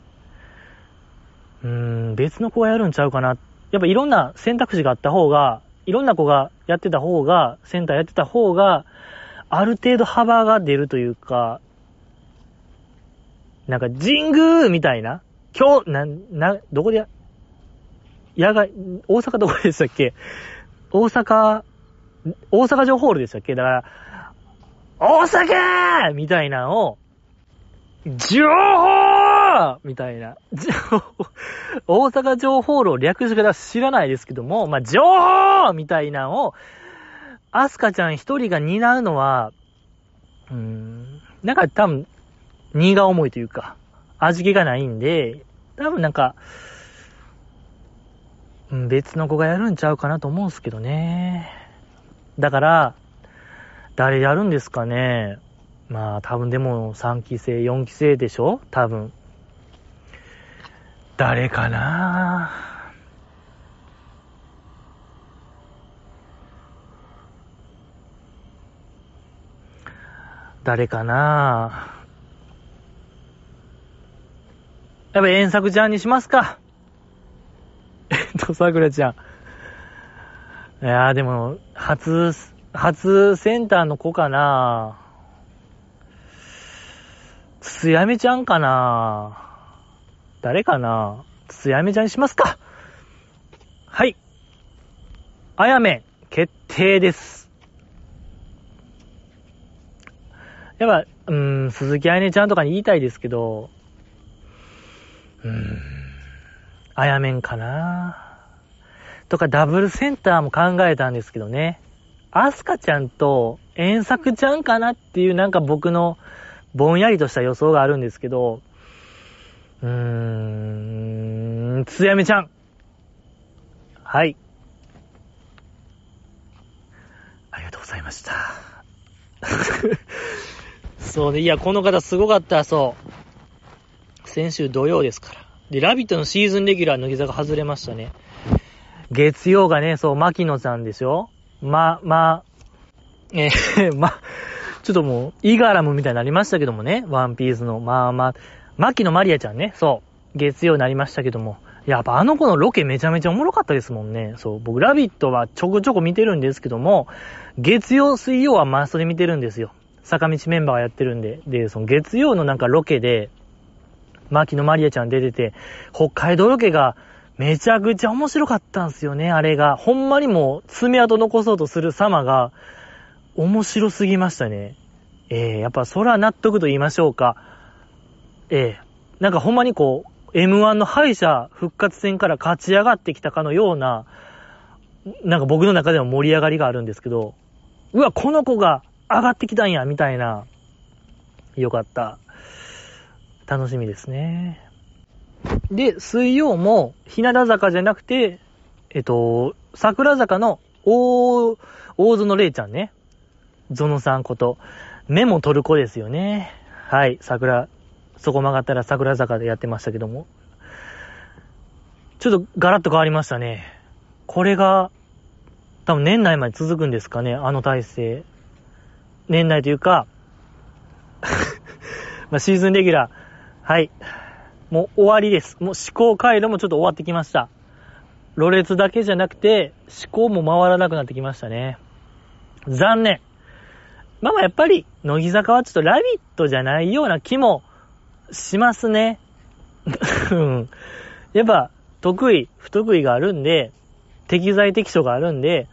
うーん、別の子がやるんちゃうかな。やっぱいろんな選択肢があった方が、いろんな子がやってた方が、センターやってた方が、ある程度幅が出るというか、なんか、神宮みたいな今日、な、な、どこでや、野外、大阪どこでしたっけ？大阪、大阪城ホールでしたっけ？だから、大阪みたいなのを、情報みたいな。情 報大阪城ホールを略し方知らないですけども、まあ、情報みたいなのを、アスカちゃん一人が担うのは、うーん、なんか多分、荷が重いというか、味気がないんで、多分なんか、うん別の子がやるんちゃうかなと思うんすけどね。だから、誰やるんですかね。まあ多分でも3期生、4期生でしょ？多分。誰かな？誰かな？やっぱ遠作ちゃんにしますか。えっと、桜ちゃん。いやーでも、初、初センターの子かなつやめちゃんかな誰かな？つやめちゃんにしますか。はい。あやめ、決定です。やっぱ、うん、鈴木あやねちゃんとかに言いたいですけど、うん、あやめんかなとかダブルセンターも考えたんですけどね。アスカちゃんと遠作ちゃんかなっていうなんか僕のぼんやりとした予想があるんですけど、うーん、つやめちゃん。はい。ありがとうございました。そうね、いや、この方すごかった、そう。先週土曜ですから。で、ラビットのシーズンレギュラー乃木坂外れましたね。月曜がね、そう、牧野さんでしょま、ま、えー ま、ちょっともう、イガラムみたいになりましたけどもね、ワンピースの、まあまあ、牧野マリアちゃんね、そう、月曜になりましたけども、やっぱあの子のロケめちゃめちゃおもろかったですもんね。そう、僕、ラビットはちょこちょこ見てるんですけども、月曜、水曜はマストで見てるんですよ。坂道メンバーがやってるんで。で、その月曜のなんかロケで、牧野マリアちゃん出てて、北海道ロケがめちゃくちゃ面白かったんすよね、あれが。ほんまにもう爪痕残そうとする様が、面白すぎましたね。えー、やっぱそれは納得と言いましょうか。えー、なんかほんまにこう、M1 の敗者復活戦から勝ち上がってきたかのような、なんか僕の中でも盛り上がりがあるんですけど、うわ、この子が上がってきたんや、みたいな。よかった。楽しみですね。で、水曜も、日向坂じゃなくて、えっと、桜坂の大、大園玲ちゃんね。ゾノさんこと、メモ取る子ですよね。はい、桜、そこ曲がったら桜坂でやってましたけども。ちょっとガラッと変わりましたね。これが、多分年内まで続くんですかね、あの体制。年内というか、まシーズンレギュラー、はい。もう終わりです。もう思考回路もちょっと終わってきました。ろれつだけじゃなくて、思考も回らなくなってきましたね。残念。まあまあやっぱり、乃木坂はちょっとラビットじゃないような気もしますね。やっぱ、得意、不得意があるんで、適材適所があるんで、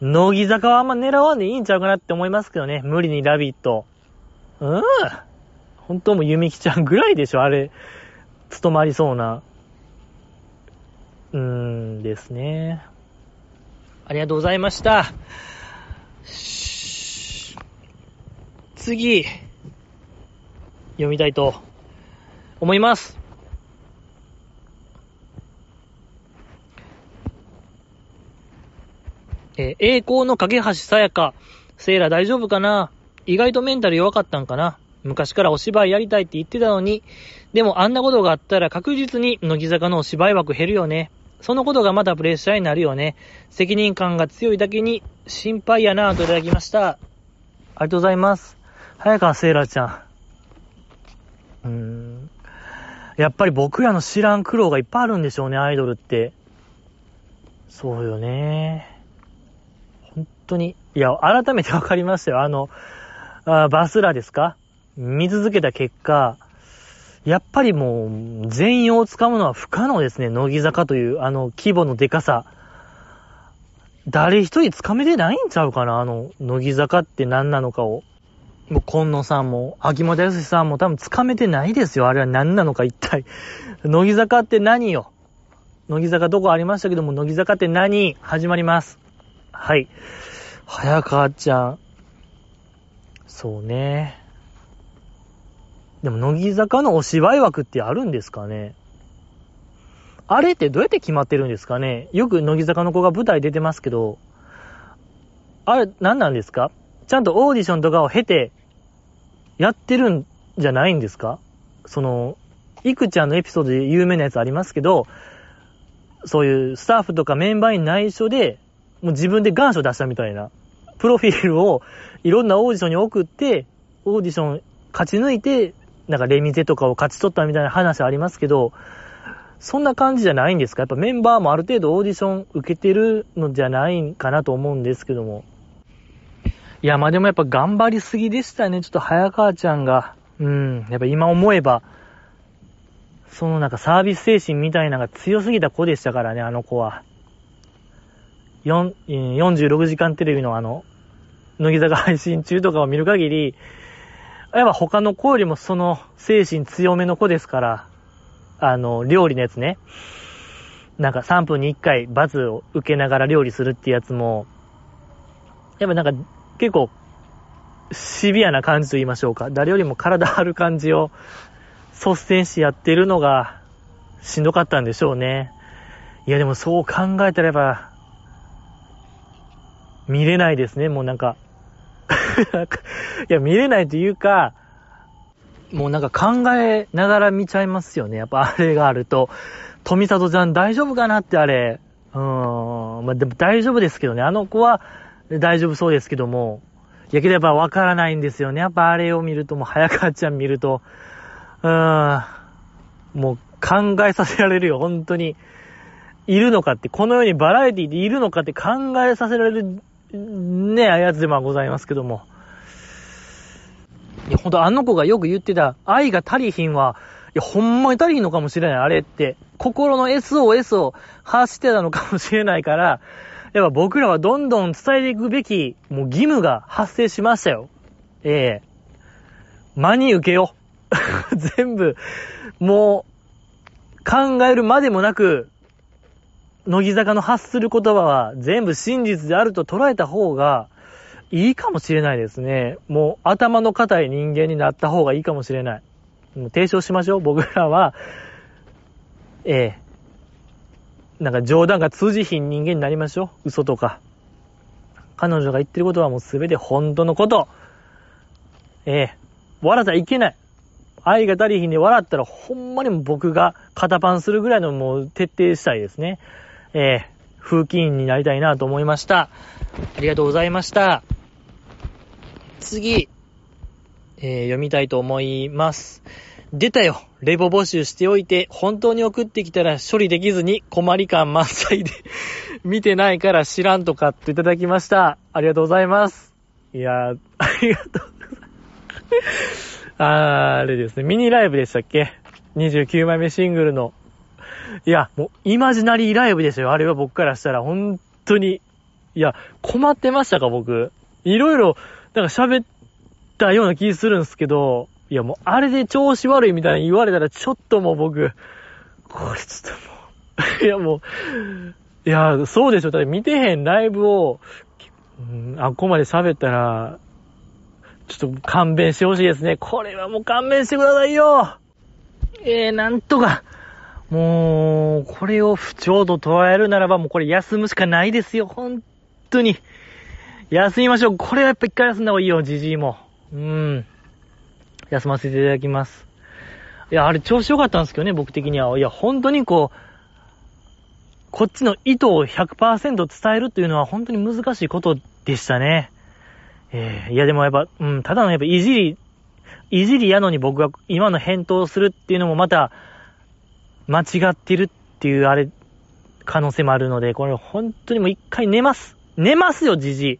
乃木坂はあんま狙わんでいいんちゃうかなって思いますけどね。無理にラビット。うん。本当もゆみきちゃんぐらいでしょ、あれ。務まりそうな。うーんですね。ありがとうございました。次、読みたいと思います。えー、栄光の架橋さやか。セイラ大丈夫かな？意外とメンタル弱かったんかな？昔からお芝居やりたいって言ってたのに、でもあんなことがあったら確実に乃木坂のお芝居枠減るよね。そのことがまたプレッシャーになるよね。責任感が強いだけに心配やなぁといただきました。ありがとうございます。早川セイラちゃん。うーん。やっぱり僕らの知らん苦労がいっぱいあるんでしょうね、アイドルって。そうよね。本当に。いや、改めて分かりましたよ。あの、あバスラですか？見続けた結果、やっぱりもう、全員をつかむのは不可能ですね。乃木坂という、あの、規模のデカさ。誰一人つかめてないんちゃうかなあの、乃木坂って何なのかを。もう、今野さんも、秋元康さんも多分つかめてないですよ。あれは何なのか一体。乃木坂って何よ？乃木坂どこありましたけども、乃木坂って何？始まります。はい。早川ちゃん。そうね。でも、乃木坂のお芝居枠ってあるんですかね？あれってどうやって決まってるんですかね？よく乃木坂の子が舞台出てますけど、あれ何なんですか？ちゃんとオーディションとかを経て、やってるんじゃないんですか？その、いくちゃんのエピソードで有名なやつありますけど、そういうスタッフとかメンバーに内緒で、もう自分で願書出したみたいな、プロフィールをいろんなオーディションに送って、オーディション勝ち抜いて、なんかレミゼとかを勝ち取ったみたいな話ありますけど、そんな感じじゃないんですか？やっぱメンバーもある程度オーディション受けてるのじゃないかなと思うんですけども。いや、まあでもやっぱ頑張りすぎでしたね。ちょっと早川ちゃんが。うん。やっぱ今思えば、そのなんかサービス精神みたいなのが強すぎた子でしたからね、あの子は。4 46時間テレビのあの、乃木坂配信中とかを見る限り、やっぱ他の子よりもその精神強めの子ですから、あの、料理のやつね。なんか3分に1回罰を受けながら料理するってやつも、やっぱなんか結構、シビアな感じと言いましょうか。誰よりも体張る感じを率先してやってるのがしんどかったんでしょうね。いやでもそう考えたらやっぱ、見れないですね、もうなんか。いや、見れないというか、もうなんか考えながら見ちゃいますよね。やっぱあれがあると。富里ちゃん大丈夫かなってあれ。うーん。まあ、でも大丈夫ですけどね。あの子は大丈夫そうですけども、いやけどやっぱわからないんですよね。やっぱあれを見ると、もう早川ちゃん見ると、うーん、もう考えさせられるよ、本当に。いるのかって、この世にバラエティでいるのかって考えさせられる、ね、あやつでもございますけども。いや、ほんとあの子がよく言ってた、愛が足りひんは、いや、ほんまに足りひんのかもしれない、あれって。心の SOS を発してたのかもしれないから、やっぱ僕らはどんどん伝えていくべき、もう義務が発生しましたよ。ええ真に受けよ。全部、もう、考えるまでもなく、乃木坂の発する言葉は全部真実であると捉えた方がいいかもしれないですね。もう頭の固い人間になった方がいいかもしれない。もう提唱しましょう。僕らは、ええなんか冗談が通じひん人間になりましょう。嘘とか。彼女が言ってることはもうすべて本当のこと。ええ笑ったらいけない。愛が足りひんで笑ったらほんまにも僕が肩パンするぐらいのもう徹底したいですね。ええ風紀委員になりたいなと思いました。ありがとうございました。次、えー、読みたいと思います。出たよ。レボ募集しておいて、本当に送ってきたら処理できずに困り感満載で 見てないから知らんとかっていただきました。ありがとうございます。いやー、ありがとうございます。あれですね、ミニライブでしたっけ ?29 枚目シングルの。いや、もう、イマジナリーライブですよ。あれは僕からしたら、本当に。いや、困ってましたか、僕？いろいろ、なんか喋ったような気するんすけど、いやもう、あれで調子悪いみたいに言われたら、ちょっともう僕、これちょっともう いやもう、いや、そうでしょ。だって見てへんライブを、うん、あっこまで喋ったら、ちょっと勘弁してほしいですね。これはもう勘弁してくださいよえー、なんとか、もう、これを不調と捉えるならばもうこれ休むしかないですよ。本当に。休みましょう。これはやっぱ一回休んだ方がいいよ、じじいも。うん。休ませていただきます。いや、あれ調子良かったんですけどね、僕的には。いや、本当にこう、こっちの意図を100%伝えるっていうのは本当に難しいことでしたね。えー、いやでもやっぱ、うん、ただのやっぱいじり、いじりやのに僕が今の返答をするっていうのもまた、間違ってるっていうあれ、可能性もあるので、これ本当にもう一回寝ます。寝ますよ、じじい。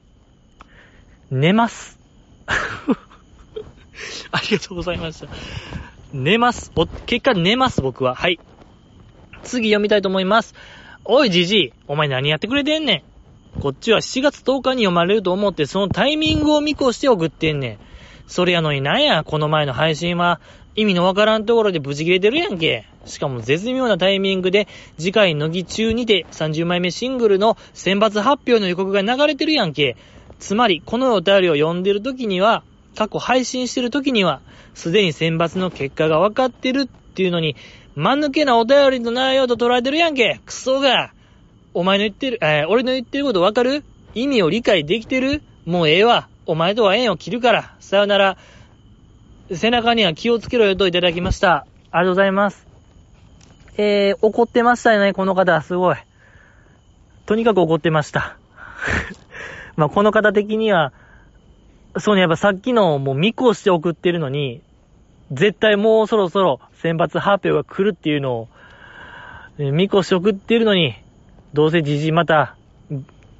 寝ます。ありがとうございました。寝ます。お、結果寝ます、僕は。はい。次読みたいと思います。おい、じじい。お前何やってくれてんねん。こっちは7月10日に読まれると思って、そのタイミングを見越して送ってんねん。それやのになんや、この前の配信は、意味のわからんところでブチ切れてるやんけ。しかも絶妙なタイミングで、次回乃木中にて30枚目シングルの選抜発表の予告が流れてるやんけ。つまり、このお便りを読んでる時には、過去配信してる時には、すでに選抜の結果が分かってるっていうのに、間抜けなお便りの内容と捉えてるやんけクソがお前の言ってる、えー、俺の言ってること分かる？意味を理解できてる？もうええわ。お前とは縁を切るから。さよなら。背中には気をつけろよといただきました。ありがとうございます。えー、怒ってましたよね、この方。すごい。とにかく怒ってました。まあ、この方的には、そうね、やっぱさっきのもう見越して送ってるのに、絶対もうそろそろ選抜発表が来るっていうのを、見越して送ってるのに、どうせじじまた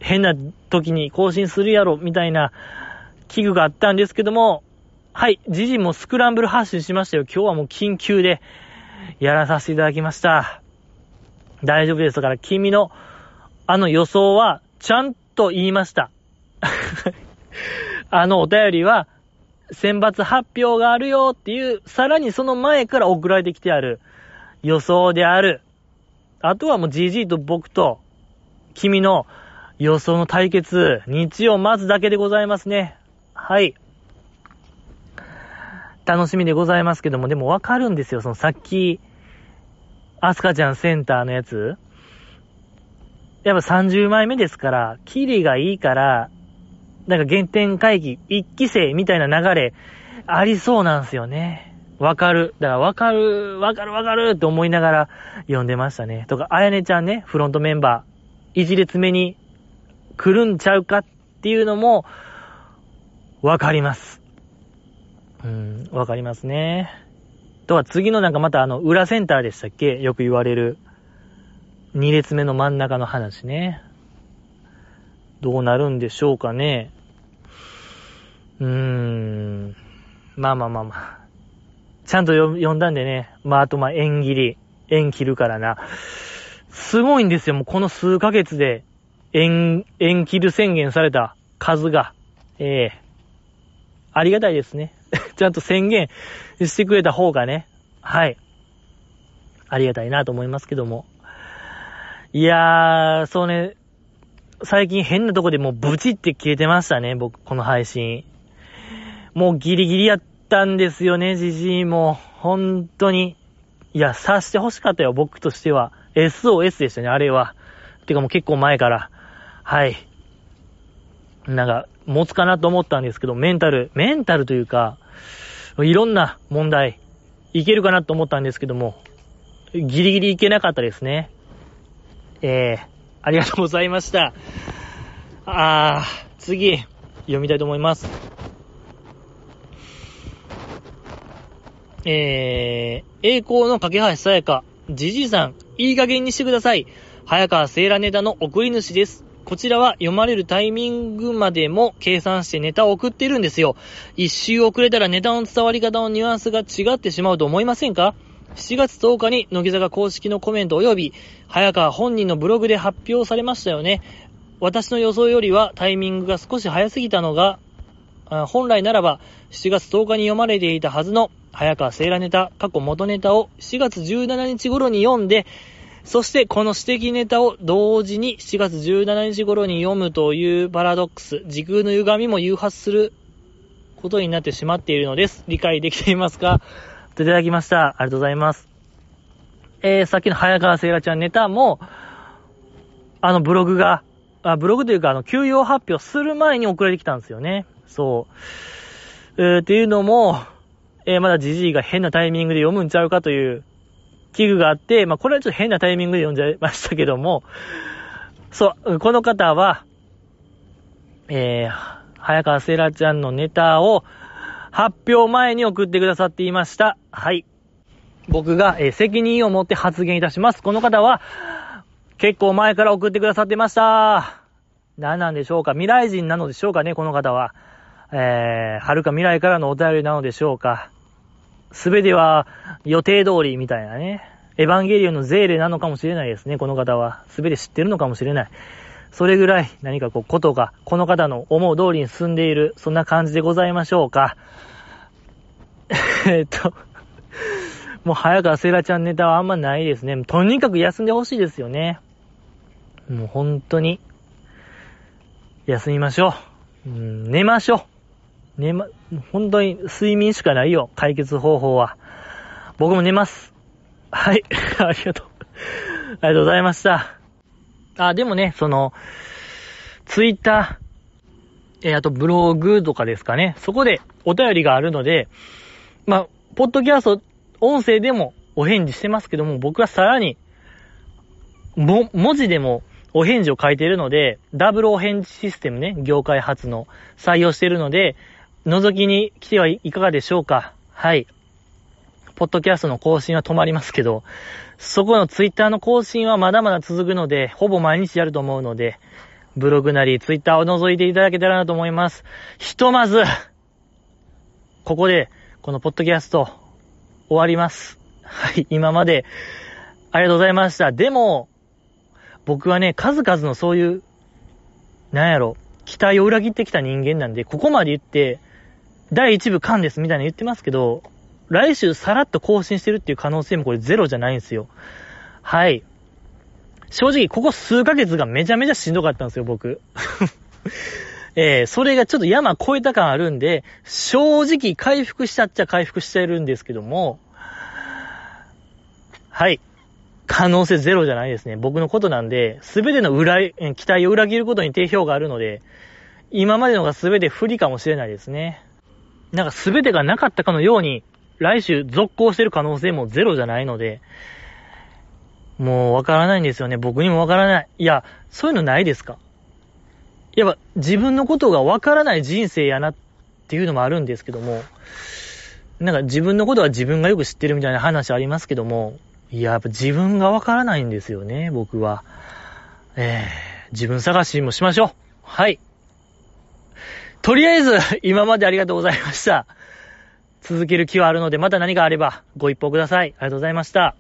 変な時に更新するやろ、みたいな器具があったんですけども、はい、じじもスクランブル発信しましたよ。今日はもう緊急でやらさせていただきました。大丈夫ですから、君のあの予想はちゃんと言いました。あのお便りは、選抜発表があるよっていう、さらにその前から送られてきてある予想である。あとはもう GG と僕と、君の予想の対決、日曜待つだけでございますね。はい。楽しみでございますけども、でもわかるんですよ。そのさっき、アスカちゃんセンターのやつ。やっぱ30枚目ですから、キリがいいから、なんか原点回帰、一期生みたいな流れ、ありそうなんですよね。わかる。だからわかる、わかるわかるって思いながら読んでましたね。とか、あやねちゃんね、フロントメンバー、一列目に来るんちゃうかっていうのも、わかります。うん、わかりますね。とは次のなんかまたあの、裏センターでしたっけ？よく言われる。二列目の真ん中の話ね。どうなるんでしょうかね。うーん。まあまあまあまあ。ちゃんと読んだんでね。まああとまあ縁切り。縁切るからな。すごいんですよ。もうこの数ヶ月で。縁、縁切る宣言された数が、ええありがたいですね。ちゃんと宣言してくれた方がね、はい。ありがたいなと思いますけども。いやー、そうね、最近変なとこでもうブチって消えてましたね、僕、この配信。もうギリギリやったんですよね、じじいも。本当に。いや、察して欲しかったよ、僕としては。SOS でしたね、あれは。てかもう結構前から。はい。なんか、持つかなと思ったんですけど、メンタル、メンタルというか、いろんな問題、いけるかなと思ったんですけども、ギリギリいけなかったですね。えー、ありがとうございました。あー、次、読みたいと思います。えー、栄光の架け橋さやか、じじいさん、いい加減にしてください。早川セーラネタの送り主です。こちらは読まれるタイミングまでも計算してネタを送っているんですよ。一周遅れたらネタの伝わり方のニュアンスが違ってしまうと思いませんか？?7 月10日に乃木坂公式のコメント及び、早川本人のブログで発表されましたよね。私の予想よりはタイミングが少し早すぎたのが、本来ならば7月10日に読まれていたはずの早川セーラネタ、過去元ネタを4月17日頃に読んで、そしてこの指摘ネタを同時に7月17日頃に読むというパラドックス、時空の歪みも誘発することになってしまっているのです。理解できていますか？といただきました。ありがとうございます。えー、さっきの早川セイラちゃんネタも、あのブログが、あブログというかあの休養発表する前に送られてきたんですよね。そう。えー、っていうのも、えー、まだジジイが変なタイミングで読むんちゃうかという器具があって、まあ、これはちょっと変なタイミングで読んじゃいましたけども、そう、この方は、えー、早川セイラちゃんのネタを発表前に送ってくださっていました。はい。僕が、えー、責任を持って発言いたします。この方は、結構前から送ってくださってました。何なんでしょうか？未来人なのでしょうかね？この方は。えー、遥か未来からのお便りなのでしょうか？すべては予定通りみたいなね。エヴァンゲリオンのゼーレなのかもしれないですね、この方は。すべて知ってるのかもしれない。それぐらい何かこう、ことが、この方の思う通りに進んでいる、そんな感じでございましょうか。えっと、もう早川セイラちゃんネタはあんまないですね。とにかく休んでほしいですよね。もう本当に、休みましょう。うん、寝ましょう。寝ま、本当に睡眠しかないよ、解決方法は。僕も寝ます。はい、ありがとう。ありがとうございました。あ、でもね、その、ツイッター、えあとブログとかですかね。そこでお便りがあるので、まあ、ポッドキャスト、音声でもお返事してますけども、僕はさらに、も、文字でもお返事を書いているので、ダブルお返事システムね、業界初の採用しているので、覗きに来てはいかがでしょうかはい。ポッドキャストの更新は止まりますけど、そこのツイッターの更新はまだまだ続くので、ほぼ毎日やると思うので、ブログなりツイッターを覗いていただけたらなと思います。ひとまず、ここで、このポッドキャスト、終わります。はい、今まで、ありがとうございました。でも、僕はね、数々のそういう、なんやろ、期待を裏切ってきた人間なんで、ここまで言って、第1部完ですみたいな言ってますけど、来週さらっと更新してるっていう可能性もこれゼロじゃないんですよ。はい。正直、ここ数ヶ月がめちゃめちゃしんどかったんですよ、僕。えー、それがちょっと山越えた感あるんで、正直回復したっちゃ回復してるんですけども、はい。可能性ゼロじゃないですね。僕のことなんで、すべての裏、期待を裏切ることに定評があるので、今までのがすべて不利かもしれないですね。なんか全てがなかったかのように、来週続行してる可能性もゼロじゃないので、もうわからないんですよね。僕にもわからない。いや、そういうのないですか？やっぱ自分のことがわからない人生やなっていうのもあるんですけども、なんか自分のことは自分がよく知ってるみたいな話ありますけども、いや、やっぱ自分がわからないんですよね、僕は。えー、自分探しもしましょう。はい。とりあえず、今までありがとうございました。続ける気はあるので、また何かあればご一報ください。ありがとうございました。